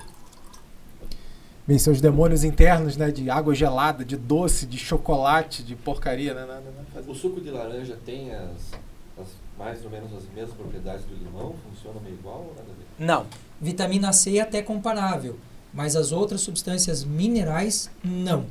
Vencer os demônios internos, né? De água gelada, de doce, de chocolate, de porcaria, né? Nada, nada, faz- O suco de laranja tem as, as mais ou menos as mesmas propriedades do limão? Funciona meio igual ou nada a ver? Não. Vitamina C é até comparável, mas as outras substâncias minerais, não.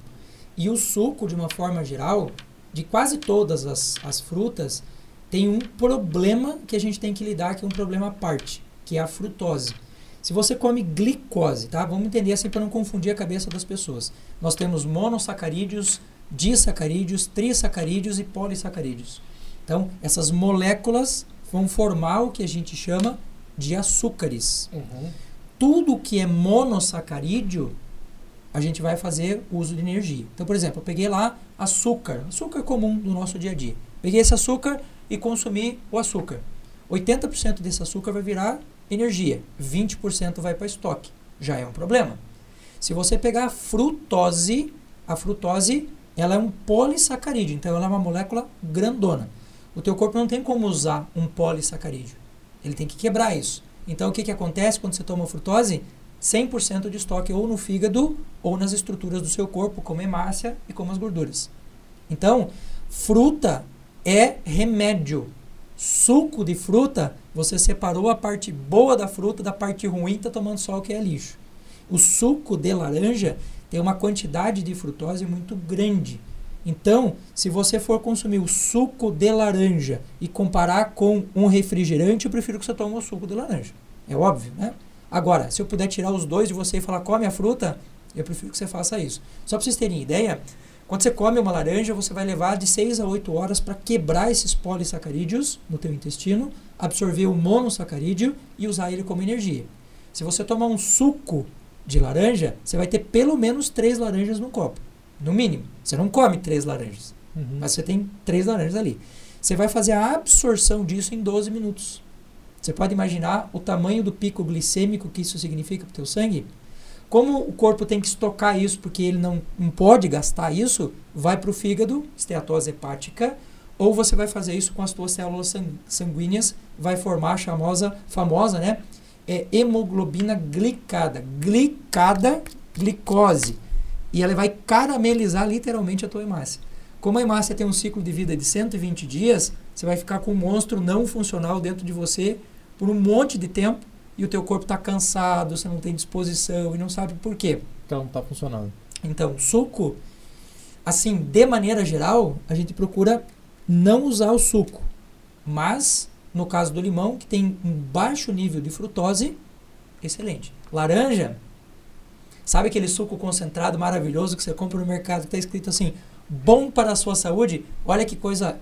E o suco, de uma forma geral, de quase todas as, as frutas, tem um problema que a gente tem que lidar, que é um problema à parte, que é a frutose. Se você come glicose, tá? Vamos entender assim para não confundir a cabeça das pessoas. Nós temos monossacarídeos, disacarídeos, trissacarídeos e polissacarídeos. Então, essas moléculas vão formar o que a gente chama de açúcares. Uhum. Tudo que é monossacarídeo, a gente vai fazer uso de energia. Então, por exemplo, eu peguei lá açúcar, açúcar comum do nosso dia a dia. Peguei esse açúcar e consumi o açúcar. 80% desse açúcar vai virar energia, 20% vai para estoque. Já é um problema. Se você pegar a frutose, a frutose ela é um polissacarídeo, então ela é uma molécula grandona. O teu corpo não tem como usar um polissacarídeo. Ele tem que quebrar isso. Então o que, que acontece quando você toma frutose? 100% de estoque ou no fígado ou nas estruturas do seu corpo, como hemácia e como as gorduras. Então, fruta é remédio. Suco de fruta, você separou a parte boa da fruta da parte ruim, está tomando só o que é lixo. O suco de laranja tem uma quantidade de frutose muito grande. Então, se você for consumir o suco de laranja e comparar com um refrigerante, eu prefiro que você tome o suco de laranja. É óbvio, né? Agora, se eu puder tirar os dois de você e falar come a fruta, eu prefiro que você faça isso. Só para vocês terem ideia, quando você come uma laranja, você vai levar de 6 a 8 horas para quebrar esses polissacarídeos no teu intestino, absorver o monossacarídeo e usar ele como energia. Se você tomar um suco de laranja, você vai ter pelo menos três laranjas no copo. No mínimo. Você não come três laranjas, Uhum. mas você tem três laranjas ali. Você vai fazer a absorção disso em 12 minutos. Você pode imaginar o tamanho do pico glicêmico que isso significa para o teu sangue? Como o corpo tem que estocar isso porque ele não, não pode gastar isso, vai para o fígado, esteatose hepática, ou você vai fazer isso com as tuas células sang- sanguíneas, vai formar a famosa, famosa né, é, hemoglobina glicada. Glicada, glicose. E ela vai caramelizar literalmente a tua hemácia. Como a hemácia tem um ciclo de vida de 120 dias, você vai ficar com um monstro não funcional dentro de você por um monte de tempo e o teu corpo está cansado, você não tem disposição e não sabe por quê. Então não tá funcionando. Então, suco, assim, de maneira geral, a gente procura não usar o suco. Mas, no caso do limão, que tem um baixo nível de frutose, excelente. Laranja, sabe aquele suco concentrado maravilhoso que você compra no mercado que está escrito assim, bom para a sua saúde? Olha que coisa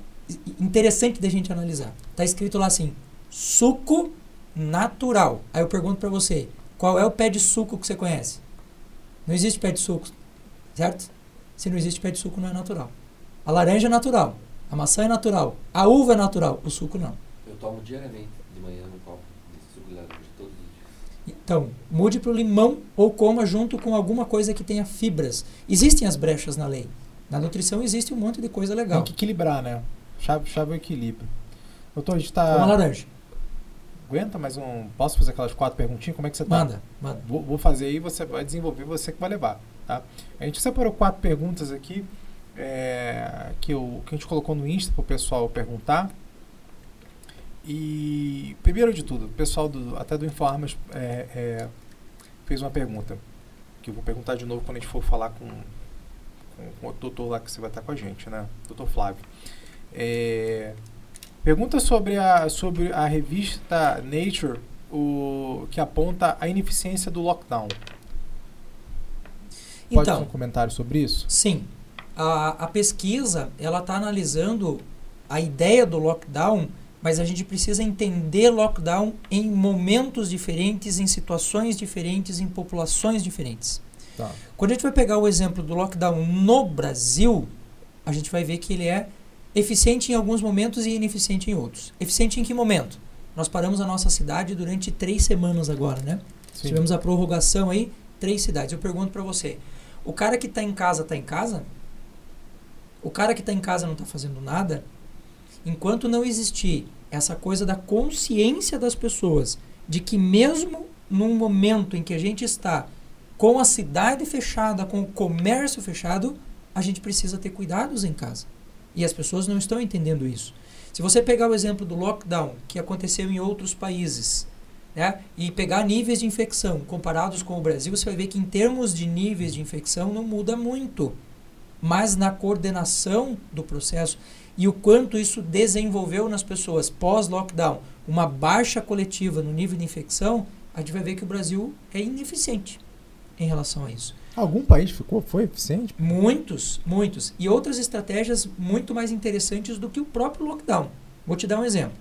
interessante da gente analisar. Está escrito lá assim, suco natural. Aí eu pergunto para você, qual é o pé de suco que você conhece? Não existe pé de suco, certo? Se não existe pé de suco, não é natural. A laranja é natural, a maçã é natural, a uva é natural, o suco não. Eu tomo diariamente de manhã um copo de suco de laranja todos os dias. Então, mude para o limão ou coma junto com alguma coisa que tenha fibras. Existem as brechas na lei. Na nutrição existe um monte de coisa Tem legal. que equilibrar, né? Chave, chave é o equilíbrio. Doutor, a gente tá. laranja. Aguenta mais um. Posso fazer aquelas quatro perguntinhas? Como é que você tá? Manda, manda. Vou, vou fazer aí, você vai desenvolver, você que vai levar, tá? A gente separou quatro perguntas aqui é, que, eu, que a gente colocou no Insta para o pessoal perguntar. E primeiro de tudo, o pessoal do, até do Informas é, é, fez uma pergunta que eu vou perguntar de novo quando a gente for falar com, com, com outro doutor lá que você vai estar com a gente, né? Doutor Flávio. É, pergunta sobre a, sobre a revista Nature o, que aponta a ineficiência do lockdown. Pode Então, um comentário sobre isso? Sim. A, a pesquisa ela está analisando a ideia do lockdown, mas a gente precisa entender lockdown em momentos diferentes, em situações diferentes, em populações diferentes. Tá. Quando a gente vai pegar o exemplo do lockdown no Brasil, a gente vai ver que ele é eficiente em alguns momentos e ineficiente em outros. Eficiente em que momento? Nós paramos a nossa cidade durante três semanas agora, né? Sim. Tivemos a prorrogação aí, três cidades. Eu pergunto para você, o cara que está em casa está em casa? O cara que está em casa não está fazendo nada? Enquanto não existir essa coisa da consciência das pessoas de que mesmo num momento em que a gente está com a cidade fechada, com o comércio fechado, a gente precisa ter cuidados em casa. E as pessoas não estão entendendo isso. Se você pegar o exemplo do lockdown, que aconteceu em outros países, né, e pegar níveis de infecção comparados com o Brasil, você vai ver que em termos de níveis de infecção não muda muito. Mas na coordenação do processo e o quanto isso desenvolveu nas pessoas pós-lockdown, uma baixa coletiva no nível de infecção, a gente vai ver que o Brasil é ineficiente em relação a isso. Algum país ficou, foi eficiente? Muitos, muitos. E outras estratégias muito mais interessantes do que o próprio lockdown. Vou te dar um exemplo.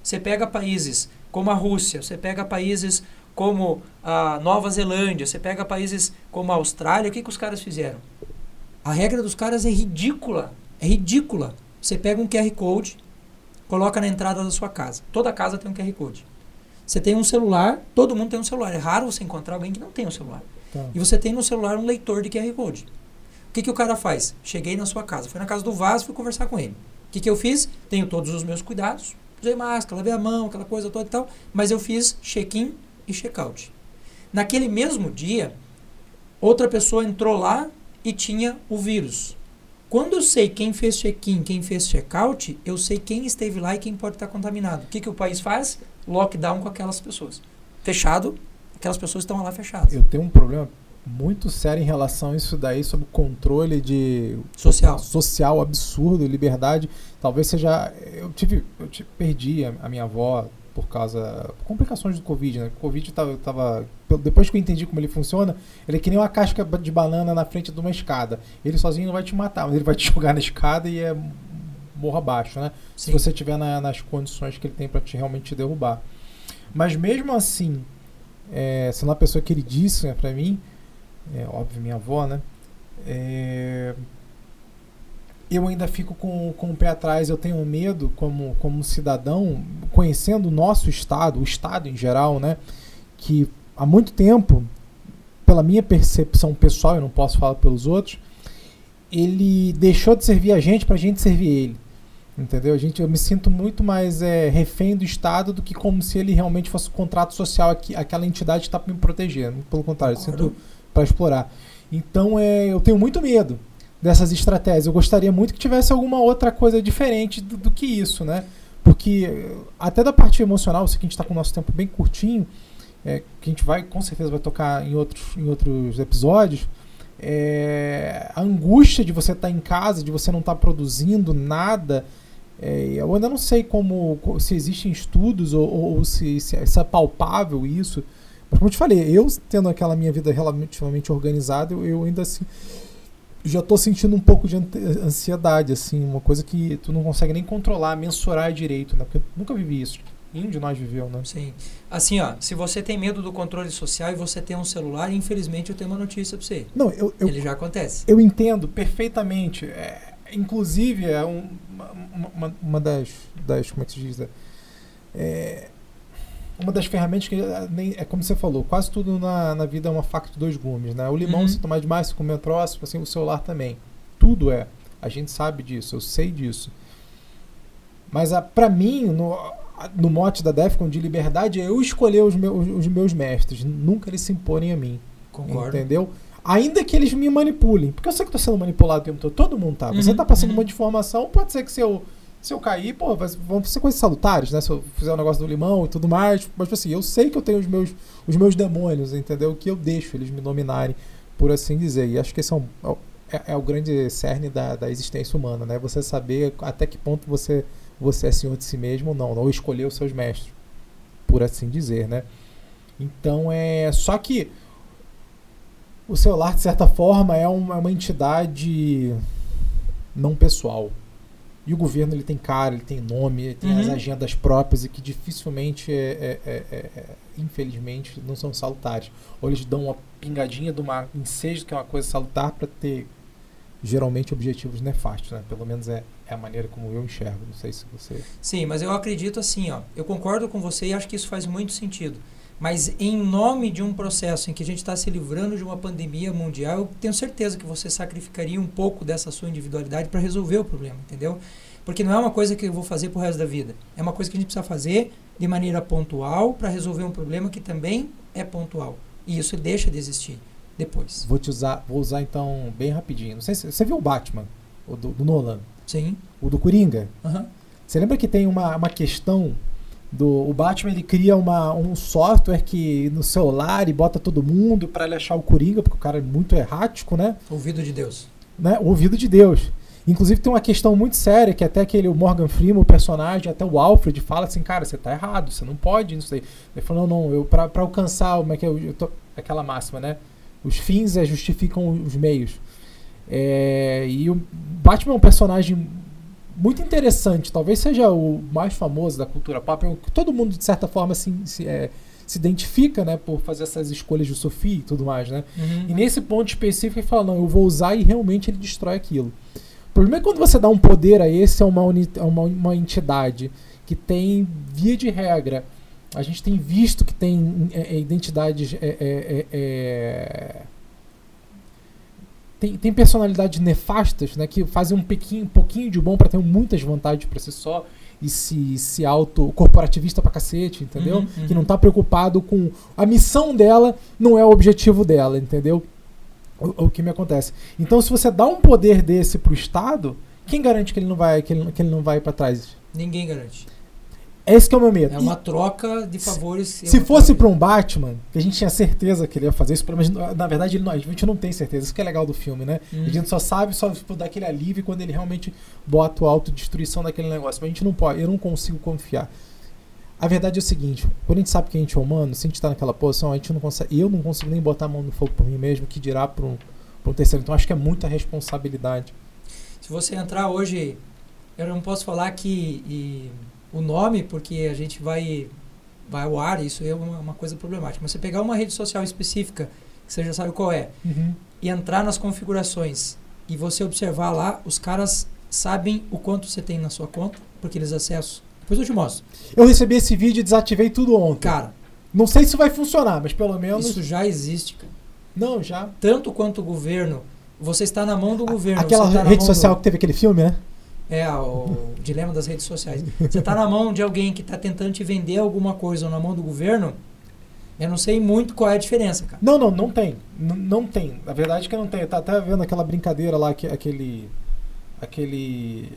Você pega países como a Rússia, você pega países como a Nova Zelândia, você pega países como a Austrália, o que, que os caras fizeram? A regra dos caras é ridícula. É ridícula. Você pega um QR Code, coloca na entrada da sua casa. Toda casa tem um QR Code. Você tem um celular, todo mundo tem um celular. É raro você encontrar alguém que não tem um celular. Tá. E você tem no celular um leitor de QR Code. O que, que o cara faz? Cheguei na sua casa, fui na casa do Vaz, fui conversar com ele. O que, que eu fiz? Tenho todos os meus cuidados. Usei máscara, lavei a mão, aquela coisa toda e tal. Mas eu fiz check-in e check-out. Naquele mesmo dia, outra pessoa entrou lá e tinha o vírus. Quando eu sei quem fez check-in, quem fez check-out, eu sei quem esteve lá e quem pode estar contaminado. O que, que o país faz? Lockdown com aquelas pessoas. Fechado, aquelas pessoas estão lá fechadas. Eu tenho um problema muito sério em relação a isso daí, sobre o controle de Social. social absurdo, liberdade. Talvez seja. Eu tive. Eu tive, perdi a, a minha avó por causa. complicações do Covid, né? O Covid tava, tava. Depois que eu entendi como ele funciona, ele é que nem uma casca de banana na frente de uma escada. Ele sozinho não vai te matar, mas ele vai te [LAUGHS] jogar na escada e é morro abaixo, né? Se Sim. você tiver na- nas condições que ele tem para te realmente te derrubar. Mas mesmo assim, é, sendo uma pessoa queridíssima para mim, é óbvio, minha avó, né? É, eu ainda fico com, com o pé atrás, eu tenho medo como, como cidadão, conhecendo o nosso estado, o estado em geral, né? Que há muito tempo, pela minha percepção pessoal, eu não posso falar pelos outros, ele deixou de servir a gente para a gente servir ele. Entendeu? A gente, eu me sinto muito mais é, refém do Estado do que como se ele realmente fosse um contrato social, aqui, aquela entidade que está para me proteger. Pelo contrário, eu sinto para explorar. Então é, eu tenho muito medo dessas estratégias. Eu gostaria muito que tivesse alguma outra coisa diferente do, do que isso, né? Porque até da parte emocional, eu sei que a gente está com o nosso tempo bem curtinho, é, que a gente vai com certeza vai tocar em outros, em outros episódios. é, a angústia de você estar em casa, de você não estar produzindo nada. É, eu ainda não sei como co- se existem estudos ou, ou- se, se é, se é palpável isso. Mas como eu te falei, eu tendo aquela minha vida relativamente organizada, eu, eu ainda assim já tô sentindo um pouco de ansiedade, assim, uma coisa que tu não consegue nem controlar, mensurar direito, né? Porque eu nunca vivi isso. Nenhum de nós viveu, né? Sim. Assim, ó, se você tem medo do controle social e você tem um celular, infelizmente eu tenho uma notícia para você. Não, eu, eu, Ele já acontece. eu entendo perfeitamente. É, inclusive, é um- uma, uma, uma das, das. Como é que se diz? É, uma das ferramentas que é, nem, é como você falou, quase tudo na, na vida é uma faca de dois gumes, né? O limão, Uhum. se tomar demais, se comer troço, assim, o celular também. Tudo é. A gente sabe disso, eu sei disso. Mas a, pra mim, no, no mote da Defcon de liberdade, é eu escolher os meus, os meus mestres, nunca eles se imporem a mim. Concordo. Entendeu? Ainda que eles me manipulem. Porque eu sei que eu tô sendo manipulado o tempo todo. Todo mundo tá. Você Uhum, tá passando uhum. uma informação, pode ser que se eu, se eu cair, pô, vão ser coisas salutares, né? Se eu fizer o negócio do limão e tudo mais. Mas, tipo assim, eu sei que eu tenho os meus, os meus demônios, entendeu? Que eu deixo eles me dominarem, por assim dizer. E acho que esse é, um- o- é- é o grande cerne da, da existência humana, né? Você saber até que ponto você, você é senhor de si mesmo ou não. Ou escolher os seus mestres, por assim dizer, né? Então é. Só que o celular, de certa forma, é uma, uma entidade não pessoal. E o governo ele tem cara, ele tem nome, ele tem Uhum. as agendas próprias e que dificilmente, é, é- é- é- é- infelizmente, não são salutares. Ou eles dão uma pingadinha de uma ensejo, que é uma coisa salutar, para ter geralmente objetivos nefastos. Né? Pelo menos é, é a maneira como eu enxergo. Não sei se você. Sim, mas eu acredito assim, ó. Eu concordo com você e acho que isso faz muito sentido. Mas em nome de um processo em que a gente está se livrando de uma pandemia mundial, eu tenho certeza que você sacrificaria um pouco dessa sua individualidade para resolver o problema, entendeu? Porque não é uma coisa que eu vou fazer pro resto da vida. É uma coisa que a gente precisa fazer de maneira pontual para resolver um problema que também é pontual. E isso deixa de existir depois. Vou te usar, vou usar então bem rapidinho. Não sei se você viu o Batman, o do, do Nolan, Sim. o do Coringa. Aham. Você lembra que tem uma, uma questão do o Batman ele cria uma, um software que no celular e bota todo mundo para ele achar o Coringa, porque o cara é muito errático, né? Ouvido de Deus. né? O ouvido de Deus. Inclusive tem uma questão muito séria que até aquele o Morgan Freeman, o personagem, até o Alfred fala assim, cara, você tá errado, você não pode isso daí. Ele falou, não, não, eu pra alcançar, como é que é, eu tô- aquela máxima, né? Os fins é, justificam os meios. É, e o Batman é um personagem muito interessante, talvez seja o mais famoso da cultura pop, é o que todo mundo de certa forma se, se, é, se identifica, né, por fazer essas escolhas de Sofia e tudo mais, né? E nesse ponto específico ele fala, não, eu vou usar e realmente ele destrói aquilo. O problema é quando você dá um poder a esse, a uma, a uma, uma entidade que tem, via de regra, a gente tem visto que tem é, é, identidades. é, é, é, é, tem, tem personalidades nefastas, né, que fazem um pouquinho, um pouquinho de bom para ter muitas vantagens para si só e se, se auto corporativista pra cacete, entendeu? Uhum, uhum. Que não tá preocupado com a missão dela, não é o objetivo dela, entendeu? O, o que me acontece. Então, se você dá um poder desse pro Estado, quem garante que ele não vai que ele, que ele não vai para trás? Ninguém garante. Esse que é o meu medo. É E- uma troca de favores. se fosse para um Batman, que a gente tinha certeza que ele ia fazer isso, mas na verdade ele não- a gente não tem certeza. Isso que é legal do filme, né? Hum. A gente só sabe só tipo, daquele alívio quando ele realmente bota a autodestruição daquele negócio. Mas a gente não pode, eu não consigo confiar. A verdade é o seguinte, quando a gente sabe que a gente é humano, se a gente tá naquela posição, a gente não consegue. Eu não consigo nem botar a mão no fogo por mim mesmo, que dirá para um, pra um terceiro. Então acho que é muita responsabilidade. Se você entrar hoje, eu não posso falar que e, o nome, porque a gente vai, vai ao ar, isso é uma, uma coisa problemática. Mas você pegar uma rede social específica, que você já sabe qual é, e entrar nas configurações e você observar lá, os caras sabem o quanto você tem na sua conta, porque eles acessam. Depois eu te mostro. Eu recebi esse vídeo e desativei tudo ontem. Cara, Não sei se vai funcionar, mas pelo menos. isso já existe, cara. Não, já. Tanto quanto o governo, você está na mão do governo. Aquela na rede mão do- social que teve aquele filme, né? É, o dilema das redes sociais. Você está na mão de alguém que está tentando te vender alguma coisa ou na mão do governo, eu não sei muito qual é a diferença, cara. Não, não, não tem. N- não tem. A verdade é que não tem. Tá até vendo aquela brincadeira lá, que, aquele. Aquele.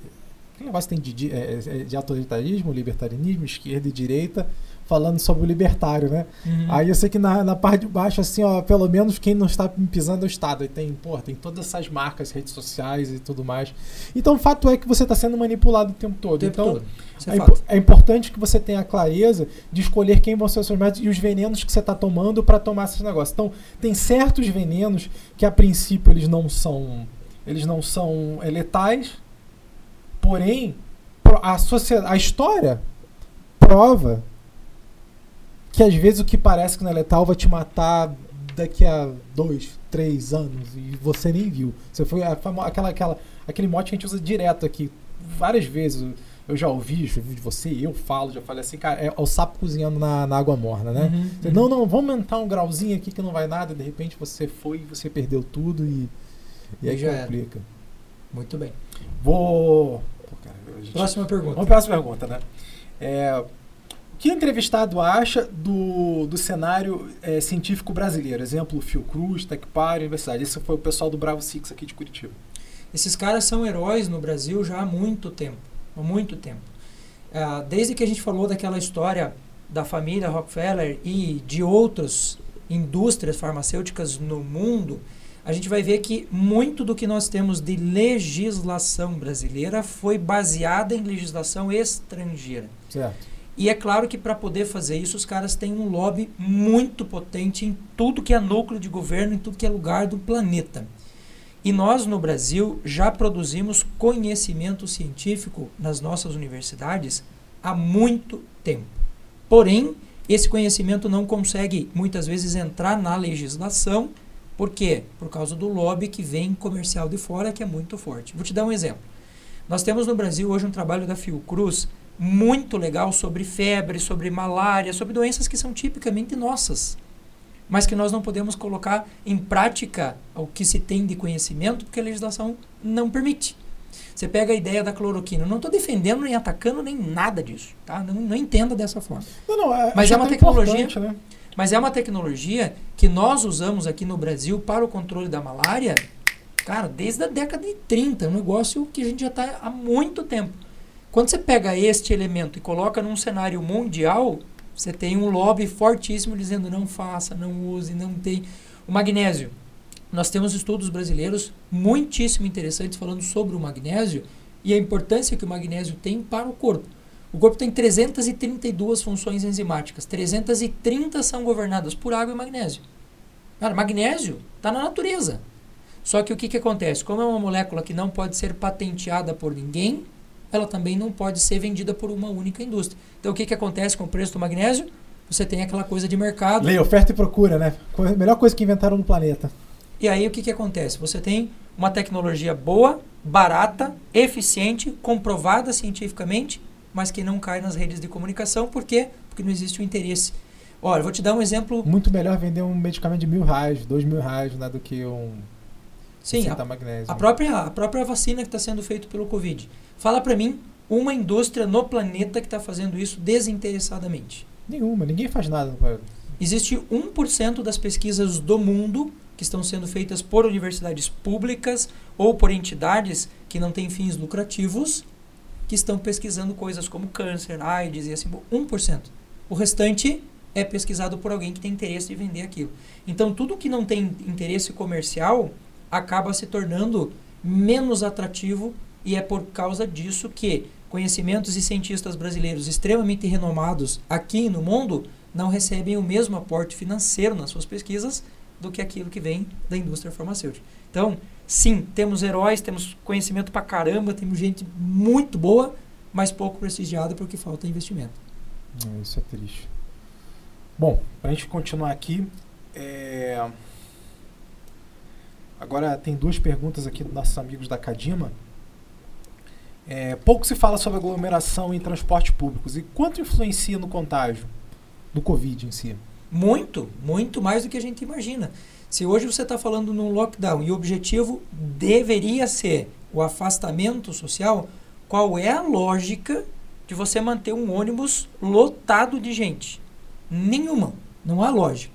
Aquele negócio tem de, de, é, é, de autoritarismo, libertarianismo, esquerda e direita, falando sobre o libertário, né? Aí eu sei que na, na parte de baixo, assim, ó, pelo menos quem não está me pisando é o Estado. E tem, pô, tem todas essas marcas, redes sociais e tudo mais. Então o fato é que você está sendo manipulado o tempo todo. o tempo então, todo. É É, impo- é importante que você tenha a clareza de escolher quem vão ser os seus métodos e os venenos que você está tomando para tomar esses negócios. Então, tem certos venenos que a princípio eles não são eles não são letais, porém a, a história prova que às vezes o que parece que não é letal vai te matar daqui a dois, três anos e você nem viu. Você foi aquela, aquela, aquele mote que a gente usa direto aqui várias vezes. Eu já ouvi, já ouvi de você, eu falo, já falei assim, cara, é o sapo cozinhando na, na água morna, né? Uhum, Você, uhum. Não, não, vamos aumentar um grauzinho aqui que não vai nada, de repente você foi e você perdeu tudo e, e aí já era. complica. Muito bem. Vou. Pô, cara, gente- Próxima pergunta. Vamos para a próxima pergunta, né? É, que o entrevistado acha do, do cenário é, científico brasileiro? Exemplo, Fiocruz, Tecpar, Universidade. Esse foi o pessoal do Bravo Six aqui de Curitiba. Esses caras são heróis no Brasil já há muito tempo. Há muito tempo. Ah, desde que a gente falou daquela história da família Rockefeller e de outras indústrias farmacêuticas no mundo, a gente vai ver que muito do que nós temos de legislação brasileira foi baseada em legislação estrangeira. Certo. E é claro que para poder fazer isso, os caras têm um lobby muito potente em tudo que é núcleo de governo, em tudo que é lugar do planeta. E nós, no Brasil, já produzimos conhecimento científico nas nossas universidades há muito tempo. Porém, esse conhecimento não consegue, muitas vezes, entrar na legislação. Por quê? Por causa do lobby que vem comercial de fora, que é muito forte. Vou te dar um exemplo. Nós temos no Brasil hoje um trabalho da Fiocruz muito legal sobre febre, sobre malária, sobre doenças que são tipicamente nossas, mas que nós não podemos colocar em prática o que se tem de conhecimento porque a legislação não permite. Você pega a ideia da cloroquina. Eu não estou defendendo nem atacando nem nada disso, tá? Não, não entenda dessa forma. Não, não, é, Mas é uma tecnologia, né? mas é uma tecnologia que nós usamos aqui no Brasil para o controle da malária, cara, desde a década de 30, um negócio que a gente já está há muito tempo. Quando você pega este elemento e coloca num cenário mundial, você tem um lobby fortíssimo dizendo não faça, não use, não tem. O magnésio. Nós temos estudos brasileiros muitíssimo interessantes falando sobre o magnésio e a importância que o magnésio tem para o corpo. O corpo tem 332 funções enzimáticas, 330 são governadas por água e magnésio. Cara, magnésio está na natureza. Só que o que, que acontece? Como é uma molécula que não pode ser patenteada por ninguém, ela também não pode ser vendida por uma única indústria. Então o que, que acontece com o preço do magnésio? Você tem aquela coisa de mercado. Lei, oferta e procura, né? Melhor coisa que inventaram no planeta. E aí o que, que acontece? Você tem uma tecnologia boa, barata, eficiente, comprovada cientificamente, mas que não cai nas redes de comunicação. Por quê? Porque não existe o interesse. Olha, vou te dar um exemplo. Muito melhor vender um medicamento de mil reais, dois mil reais, né, do que um. Sim, a, magnésio. a, própria, a própria vacina que está sendo feita pelo Covid. Fala para mim uma indústria no planeta que está fazendo isso desinteressadamente. Nenhuma, ninguém faz nada. Existe 1% das pesquisas do mundo que estão sendo feitas por universidades públicas ou por entidades que não têm fins lucrativos, que estão pesquisando coisas como câncer, AIDS e assim, 1%. O restante é pesquisado por alguém que tem interesse de vender aquilo. Então, tudo que não tem interesse comercial acaba se tornando menos atrativo e é por causa disso que conhecimentos e cientistas brasileiros extremamente renomados aqui no mundo não recebem o mesmo aporte financeiro nas suas pesquisas do que aquilo que vem da indústria farmacêutica. Então, sim, temos heróis, temos conhecimento pra caramba, temos gente muito boa, mas pouco prestigiada porque falta investimento. Isso é triste. Bom, para a gente continuar aqui, é... agora tem duas perguntas aqui dos nossos amigos da Cadima. É, pouco se fala sobre aglomeração em transportes públicos e quanto influencia no contágio do Covid em si? Muito, muito mais do que a gente imagina. Se hoje você está falando num lockdown e o objetivo deveria ser o afastamento social, qual é a lógica de você manter um ônibus lotado de gente? Nenhuma. Não há lógica.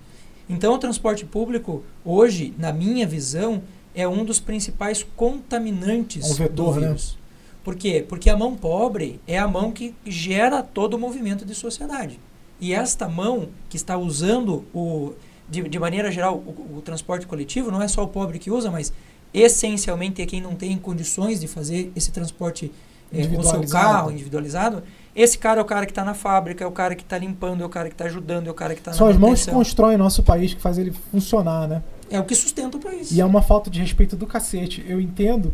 Então, o transporte público, hoje, na minha visão, é um dos principais contaminantes um vetor, do né? vírus. Né? Por quê? Porque a mão pobre é a mão que gera todo o movimento de sociedade. E esta mão que está usando o, de, de maneira geral o, o, transporte coletivo, não é só o pobre que usa, mas essencialmente é quem não tem condições de fazer esse transporte é, com o seu carro individualizado. Esse cara é o cara que está na fábrica, é o cara que está limpando, é o cara que está ajudando, é o cara que está São as mãos que constroem nosso país, que faz ele funcionar, né? É o que sustenta o país. E é uma falta de respeito do cacete. Eu entendo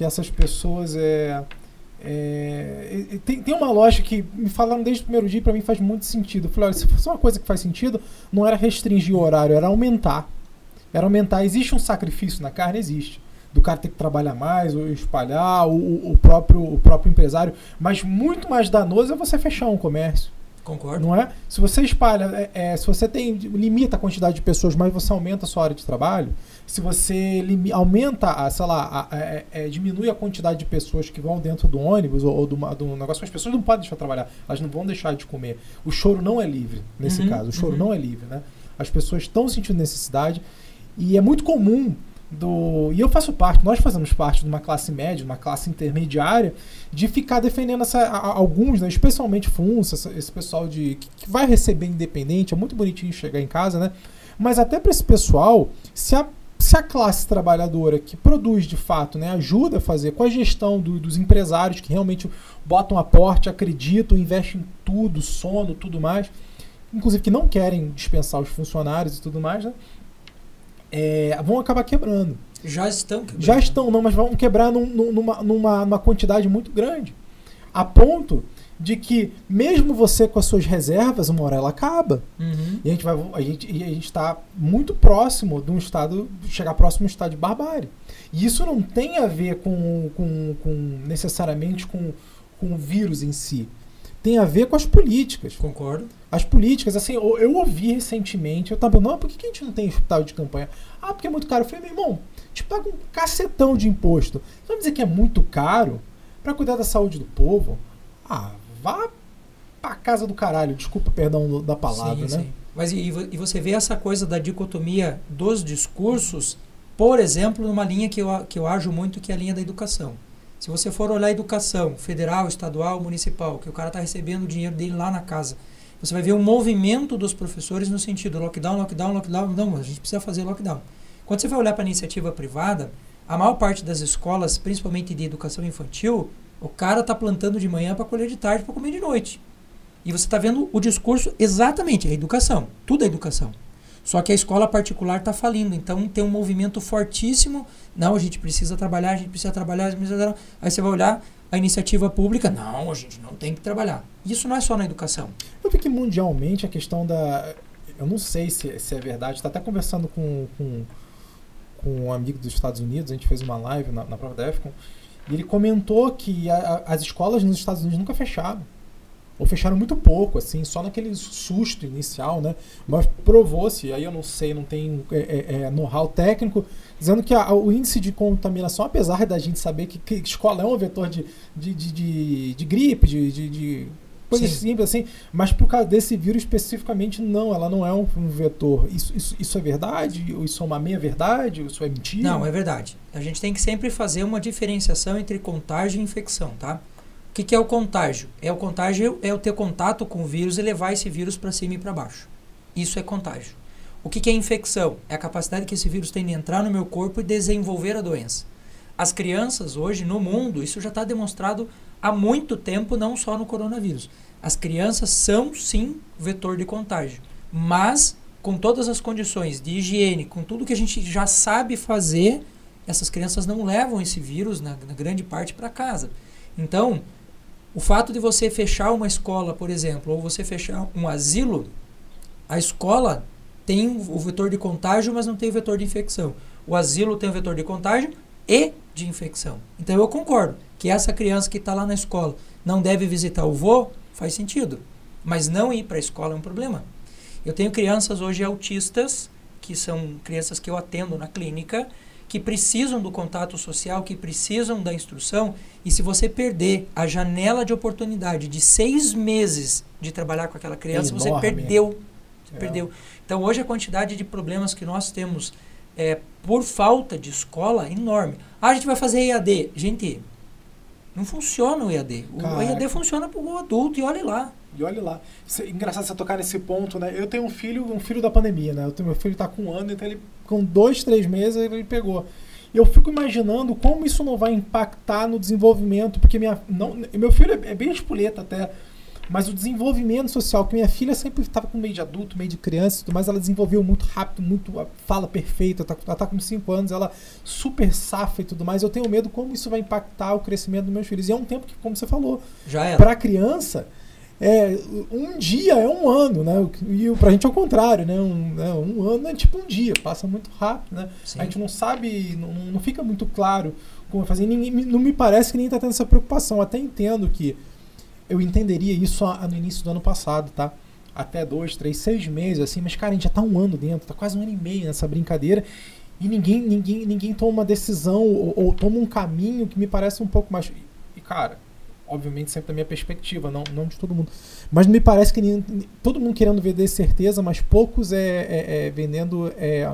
que essas pessoas é, é, tem, tem uma lógica que me falaram desde o primeiro dia para mim faz muito sentido. Eu falei, olha, se fosse uma coisa que faz sentido, não era restringir o horário, era aumentar. Era aumentar. Existe um sacrifício na carne? Existe. Do cara ter que trabalhar mais, ou espalhar, o, próprio, o próprio empresário. Mas muito mais danoso é você fechar um comércio. Concordo. Não é? Se você espalha, é, é, se você tem limita a quantidade de pessoas, mas você aumenta a sua hora de trabalho, se você aumenta, a, sei lá, a, a, é, é, diminui a quantidade de pessoas que vão dentro do ônibus ou, ou do, do negócio, as pessoas não podem deixar de trabalhar, elas não vão deixar de comer. O choro não é livre nesse Uhum, caso, o choro uhum. não é livre, né? As pessoas estão sentindo necessidade e é muito comum do e eu faço parte, nós fazemos parte de uma classe média, uma classe intermediária, de ficar defendendo essa, a- alguns, né, especialmente FUNS, esse pessoal de que, que vai receber independente, é muito bonitinho chegar em casa, né? Mas até para esse pessoal, se a se a classe trabalhadora que produz de fato, né, ajuda a fazer com a gestão do- dos empresários que realmente botam aporte, acreditam, investem em tudo, sono, tudo mais, inclusive que não querem dispensar os funcionários e tudo mais, né, é, vão acabar quebrando. Já estão quebrando. Já estão, não, mas vão quebrar num- num- numa, numa, numa quantidade muito grande. A ponto de que mesmo você com as suas reservas, uma hora ela acaba. Uhum. E a gente vai a gente e a gente está muito próximo de um estado chegar próximo a um estado de barbárie. E isso não tem a ver com, com, com necessariamente com, com o vírus em si. Tem a ver com as políticas. Concordo. As políticas, assim, eu, eu ouvi recentemente, eu tava, não, por que, a gente não tem hospital de campanha? Ah, porque é muito caro. Eu falei, meu irmão, te paga um cacetão de imposto. Vai dizer que é muito caro para cuidar da saúde do povo? Ah, vá pra casa do caralho, desculpa, perdão da palavra, sim, né? Sim. Mas e, e você vê essa coisa da dicotomia dos discursos, por exemplo, numa linha que eu, que eu ajo muito, que é a linha da educação. Se você for olhar a educação federal, estadual, municipal, que o cara está recebendo o dinheiro dele lá na casa, você vai ver um movimento dos professores no sentido lockdown, lockdown, lockdown. Não, a gente precisa fazer lockdown. Quando você vai olhar para a iniciativa privada, a maior parte das escolas, principalmente de educação infantil, o cara está plantando de manhã para colher de tarde para comer de noite. E você está vendo o discurso exatamente, é educação. Tudo é educação. Só que a escola particular está falindo. Então tem um movimento fortíssimo. Não, a gente precisa trabalhar, a gente precisa trabalhar, a gente precisa trabalhar. Aí você vai olhar a iniciativa pública. Não, a gente não tem que trabalhar. Isso não é só na educação. Eu vi que mundialmente a questão da. Eu não sei se, se é verdade. Está até conversando com, com, com um amigo dos Estados Unidos. A gente fez uma live na, na prova da EFCON. E ele comentou que a, a, as escolas nos Estados Unidos nunca fecharam ou fecharam muito pouco, assim, só naquele susto inicial, né? Mas provou-se, aí eu não sei, não tem é, é, é know-how técnico, dizendo que a, o índice de contaminação, apesar da gente saber que, que escola é um vetor de, de, de, de, de gripe, de, de, de coisas simples assim, mas por causa desse vírus especificamente, não, ela não é um, um vetor. Isso, isso, isso é verdade? Isso é uma meia-verdade? Isso é mentira? Não, é verdade. A gente tem que sempre fazer uma diferenciação entre contágio e infecção, tá? O que, que, é o contágio? É o contágio é o ter contato com o vírus e levar esse vírus para cima e para baixo. Isso é contágio. O que, que é infecção? É a capacidade que esse vírus tem de entrar no meu corpo e desenvolver a doença. As crianças hoje no mundo, isso já está demonstrado há muito tempo, não só no coronavírus. As crianças são sim vetor de contágio, mas com todas as condições de higiene, com tudo que a gente já sabe fazer, essas crianças não levam esse vírus, na, na grande parte, para casa. Então, o fato de você fechar uma escola, por exemplo, ou você fechar um asilo, a escola tem o vetor de contágio, mas não tem o vetor de infecção. O asilo tem o vetor de contágio e de infecção. Então eu concordo que essa criança que está lá na escola não deve visitar o vô, faz sentido. Mas não ir para a escola é um problema. Eu tenho crianças hoje autistas, que são crianças que eu atendo na clínica, que precisam do contato social, que precisam da instrução, e se você perder a janela de oportunidade de seis meses de trabalhar com aquela criança, você perdeu. Você é. perdeu. Então, hoje, a quantidade de problemas que nós temos é, por falta de escola é enorme. Ah, a gente vai fazer EAD. Gente, não funciona o EAD. O Caraca. EAD funciona para o adulto e olhe lá. E olhe lá. Isso é engraçado você tocar nesse ponto, né? Eu tenho um filho, um filho da pandemia, né? Eu tenho, meu filho está com um ano, então ele com dois, três meses ele pegou. E eu fico imaginando como isso não vai impactar no desenvolvimento, porque minha, não, meu filho é, é bem espoleta até, mas o desenvolvimento social, que minha filha sempre estava com meio de adulto, meio de criança e tudo mais, ela desenvolveu muito rápido, muito fala perfeita, tá, ela está com 5 anos, ela super safa e tudo mais. Eu tenho medo como isso vai impactar o crescimento dos meus filhos. E é um tempo que, como você falou, para a criança, é, um dia é um ano, né? E pra gente é o contrário, né? Um, né? um ano é tipo um dia, passa muito rápido, né? Sim. A gente não sabe, não, não fica muito claro como fazer. Ninguém, não me parece que nem tá tendo essa preocupação. Até entendo que eu entenderia isso no início do ano passado, tá? Até dois, três, seis meses, assim, mas cara, a gente já tá um ano dentro, tá quase um ano e meio nessa brincadeira. E ninguém, ninguém, ninguém toma uma decisão ou, ou toma um caminho que me parece um pouco mais. E, cara, obviamente sempre da minha perspectiva, não, não de todo mundo. Mas me parece que todo mundo querendo vender certeza, mas poucos é, é, é vendendo, é,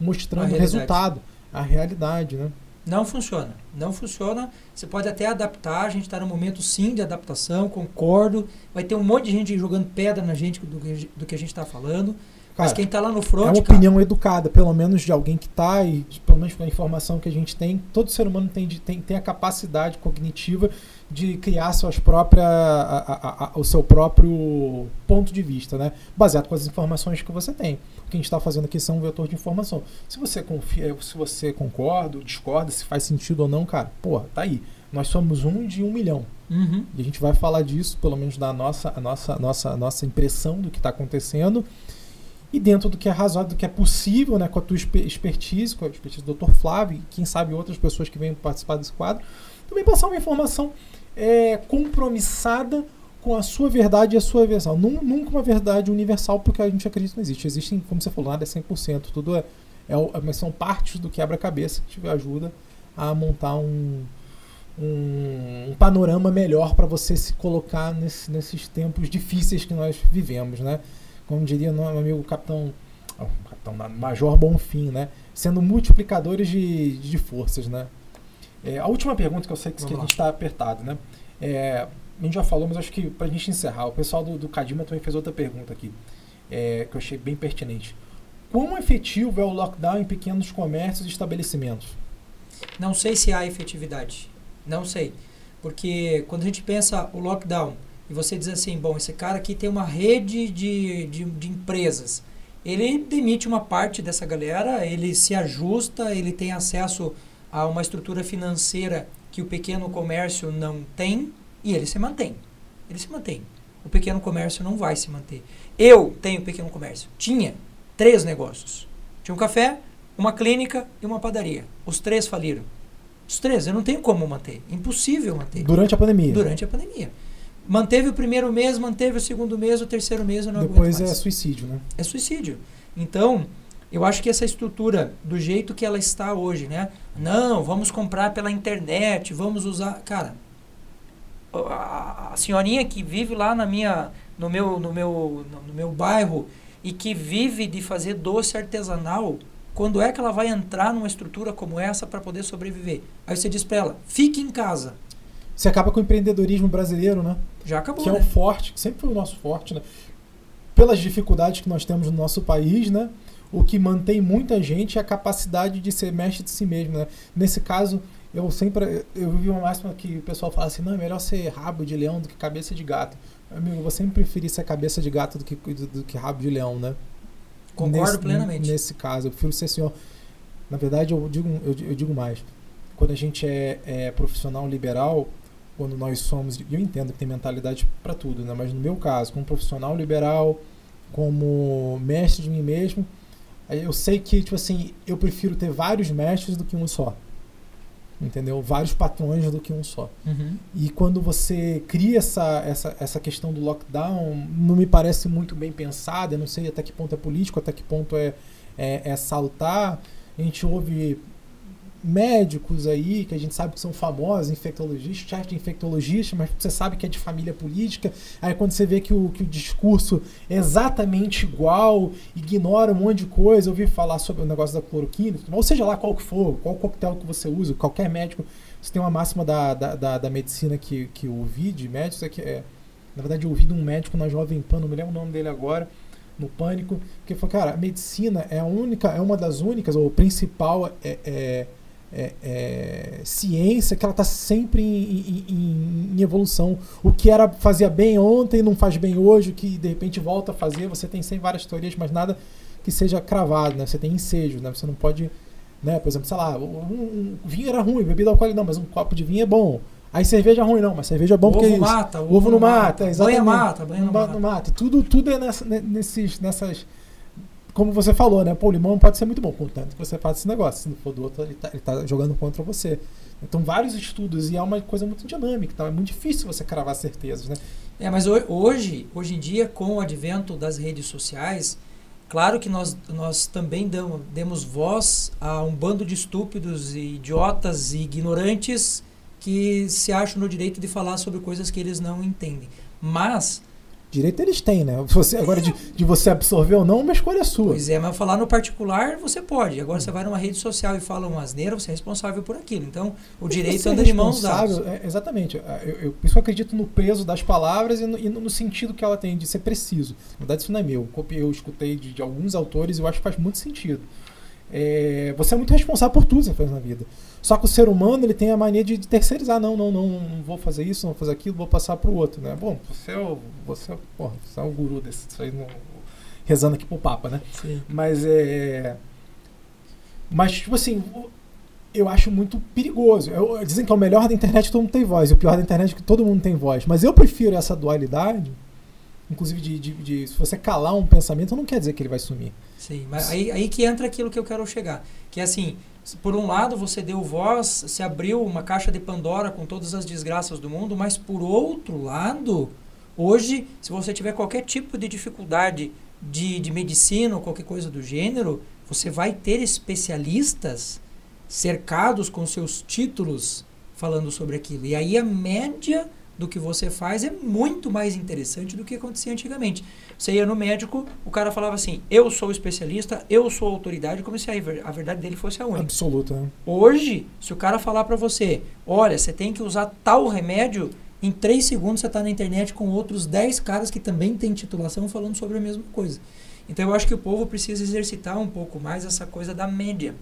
mostrando o resultado, a realidade, né? Não funciona. Não funciona. Você pode até adaptar. A gente está no momento sim de adaptação, concordo. Vai ter um monte de gente jogando pedra na gente do, do que a gente está falando. Cara, Mas quem está lá no front. É uma opinião cara, educada, pelo menos de alguém que está, e pelo menos com a informação que a gente tem. Todo ser humano tem, tem, tem a capacidade cognitiva de criar suas próprias, a, a, a, o seu próprio ponto de vista, né? baseado com as informações que você tem. O que a gente está fazendo aqui são um vetor de informação. Se você confia, se você concorda, discorda, se faz sentido ou não, cara, porra, tá aí. nós somos um de um milhão. Uhum. E a gente vai falar disso, pelo menos da nossa, a nossa, nossa, a nossa impressão do que está acontecendo. E dentro do que é razoável, do que é possível, né, com a tua exper- expertise, com a expertise do Dr. Flávio, e quem sabe outras pessoas que venham participar desse quadro, também passar uma informação é, compromissada com a sua verdade e a sua versão. Nun- Nunca uma verdade universal, porque a gente acredita que não existe. Existem, como você falou, nada é 100%. Tudo é, é, o- mas são partes do quebra-cabeça que te ajuda a montar um, um, um panorama melhor para você se colocar nesse- nesses tempos difíceis que nós vivemos, né? Como diria meu amigo capitão, oh, capitão Major Bonfim, né? Sendo multiplicadores de, de forças, né? É, a última pergunta que eu sei que, que a gente está apertado, né? É, a gente já falou, mas acho que para a gente encerrar, o pessoal do, do Cadima também fez outra pergunta aqui, é, que eu achei bem pertinente. Quão efetivo é o lockdown em pequenos comércios e estabelecimentos? Não sei se há efetividade. Não sei. Porque quando a gente pensa o lockdown e você diz assim, bom, esse cara aqui tem uma rede de, de, de empresas. Ele demite uma parte dessa galera, ele se ajusta, ele tem acesso a uma estrutura financeira que o pequeno comércio não tem e ele se mantém. Ele se mantém. O pequeno comércio não vai se manter. Eu tenho pequeno comércio. Tinha três negócios. Tinha um café, uma clínica e uma padaria. Os três faliram. Os três, eu não tenho como manter. Impossível manter. Durante a pandemia. Durante a pandemia. Manteve o primeiro mês, manteve o segundo mês, o terceiro mês eu não Depois é mais. suicídio, né? É suicídio. Então, eu acho que essa estrutura, do jeito que ela está hoje, né? Não, vamos comprar pela internet, vamos usar. Cara, a, a senhorinha que vive lá na minha, no, meu, no, meu, no meu bairro e que vive de fazer doce artesanal, quando é que ela vai entrar numa estrutura como essa para poder sobreviver? Aí você diz para ela: fique em casa. Você acaba com o empreendedorismo brasileiro, né? Já acabou. que é né? o forte, que sempre foi o nosso forte, né? Pelas dificuldades que nós temos no nosso país, né? O que mantém muita gente é a capacidade de ser mestre de si mesmo, né? Nesse caso, eu sempre eu vi uma máxima que o pessoal fala assim, não, é melhor ser rabo de leão do que cabeça de gato. Amigo, eu vou sempre preferir ser cabeça de gato do que, do, do que rabo de leão, né? Concordo nesse, plenamente. Nesse caso, eu prefiro ser senhor. Na verdade, eu digo, eu, eu digo mais. Quando a gente é, é profissional liberal, quando nós somos, eu entendo que tem mentalidade para tudo, né? Mas no meu caso, como profissional liberal, como mestre de mim mesmo, eu sei que tipo assim, eu prefiro ter vários mestres do que um só. Entendeu? Vários patrões do que um só. Uhum. E quando você cria essa, essa, essa questão do lockdown, não me parece muito bem pensada, eu não sei até que ponto é político, até que ponto é, é, é saltar. A gente ouve médicos aí, que a gente sabe que são famosos, infectologistas, chefe de infectologista, mas você sabe que é de família política. Aí quando você vê que o, que o discurso é exatamente igual, ignora um monte de coisa, eu ouvi falar sobre o negócio da cloroquina, ou seja lá qual que for, qual coquetel que você usa, qualquer médico, você tem uma máxima da, da, da, da medicina que, que eu ouvi de médicos, é que é, na verdade eu ouvi de um médico na Jovem Pan, não me lembro o nome dele agora, no Pânico, que falou, cara, a medicina é a única, é uma das únicas, ou principal é, é é, é, ciência que ela está sempre em, em, em, evolução. O que era fazia bem ontem não faz bem hoje, o que de repente volta a fazer. Você tem sempre várias teorias, mas nada que seja cravado, né? Você tem ensejo, né? Você não pode, né? Por exemplo, sei lá, um, um vinho era ruim, bebida alcoólica não, mas um copo de vinho é bom. Aí cerveja é ruim não, mas cerveja é bom ovo porque mata, ovo, ovo não mata, mata banha mata, banha não mata. não mata. Tudo, tudo é nessa, nesses, nessas como você falou, né? Pô, o limão pode ser muito bom, contanto que você faça esse negócio. Se não for do outro, ele tá, ele tá jogando contra você. Então, vários estudos, e é uma coisa muito dinâmica, então é muito difícil você cravar certezas, né? É, mas hoje, hoje em dia, com o advento das redes sociais, claro que nós, nós também damos, demos voz a um bando de estúpidos, e idiotas e ignorantes que se acham no direito de falar sobre coisas que eles não entendem. Mas Direito eles têm, né? Você, agora, de, de você absorver ou não, uma escolha sua. Pois é, mas falar no particular você pode. Agora você vai numa rede social e fala uma asneira, você é responsável por aquilo. Então, o direito é anda de mãos dadas. É, exatamente. Eu, eu, por isso eu acredito no peso das palavras e no, e no, sentido que ela tem de ser preciso. Na verdade, isso não é meu. Eu escutei de, de alguns autores e eu acho que faz muito sentido. É, você é muito responsável por tudo que você faz na vida. Só que o ser humano ele tem a mania de terceirizar. Não, não, não, não vou fazer isso, não vou fazer aquilo, vou passar para o outro. Né? Bom, você é o, você, é, porra, você é o guru desse. Isso aí não, rezando aqui pro Papa, né? Sim. Mas é. Mas, tipo assim, eu acho muito perigoso. Eu, dizem que é o melhor da internet todo mundo tem voz, e o pior da internet é que todo mundo tem voz. Mas eu prefiro essa dualidade, inclusive de, de, de, se você calar um pensamento, não quer dizer que ele vai sumir. Sim, mas aí, aí que entra aquilo que eu quero chegar. Que é assim, por um lado você deu voz, se abriu uma caixa de Pandora com todas as desgraças do mundo, mas por outro lado, hoje, se você tiver qualquer tipo de dificuldade de, de medicina ou qualquer coisa do gênero, você vai ter especialistas cercados com seus títulos falando sobre aquilo. E aí a média do que você faz é muito mais interessante do que acontecia antigamente. Você ia no médico, o cara falava assim: eu sou especialista, eu sou autoridade, como se a verdade dele fosse a única. Absoluta. Né? Hoje, se o cara falar para você: olha, você tem que usar tal remédio, em 3 segundos você está na internet com outros 10 caras que também têm titulação falando sobre a mesma coisa. Então eu acho que o povo precisa exercitar um pouco mais essa coisa da média.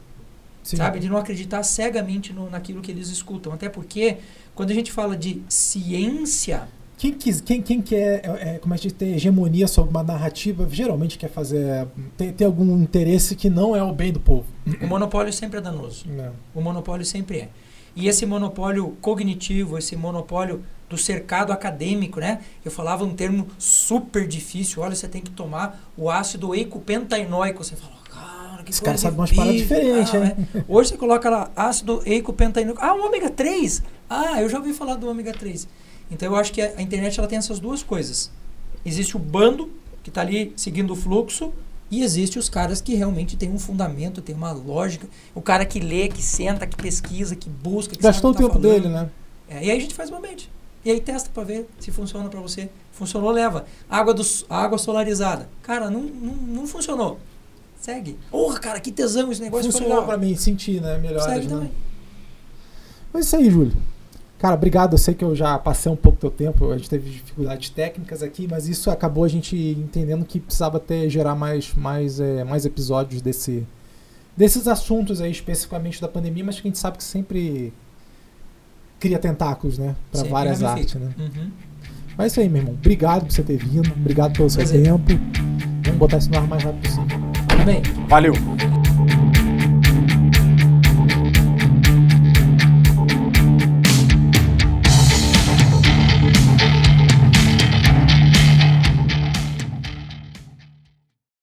Sim. Sabe? De não acreditar cegamente no, naquilo que eles escutam. Até porque, quando a gente fala de ciência. Quem, quis, quem, quem quer é, é, como a gente tem hegemonia sobre uma narrativa, geralmente quer fazer. Tem, tem algum interesse que não é o bem do povo. O monopólio sempre é danoso. Não. O monopólio sempre é. E esse monopólio cognitivo, esse monopólio do cercado acadêmico, né? Eu falava um termo super difícil. Olha, você tem que tomar o ácido eicopentainóico. Você fala, que Esse cara sabe umas paradas diferentes, ah, né? É. Hoje você coloca lá ácido eicopentaínico. Ah, o ômega 3. Ah, eu já ouvi falar do ômega 3. Então eu acho que a, internet ela tem essas duas coisas. Existe o bando que está ali seguindo o fluxo e existe os caras que realmente têm um fundamento, tem uma lógica. O cara que lê, que senta, que pesquisa, que busca, que Gastou o tá tempo dele, né? É, e aí a gente faz uma mente. E aí testa para ver se funciona para você. Funcionou, leva. Água, do, água solarizada. Cara, não, não, não funcionou. Segue. Porra, cara, que tesão esse negócio. Funcionou pra mim, sentir, né? Melhor. Segue né? também. Mas é isso aí, Júlio. Cara, obrigado. Eu sei que eu já passei um pouco do teu tempo, a gente teve dificuldades técnicas aqui, mas isso acabou a gente entendendo que precisava ter gerar mais, mais, é, mais episódios desse, desses assuntos aí, especificamente da pandemia, mas que a gente sabe que sempre cria tentáculos, né? Para várias artes, né? Uhum. Mas é isso aí, meu irmão. Obrigado por você ter vindo, obrigado pelo seu tempo. Vamos botar isso no ar mais rápido possível. Valeu.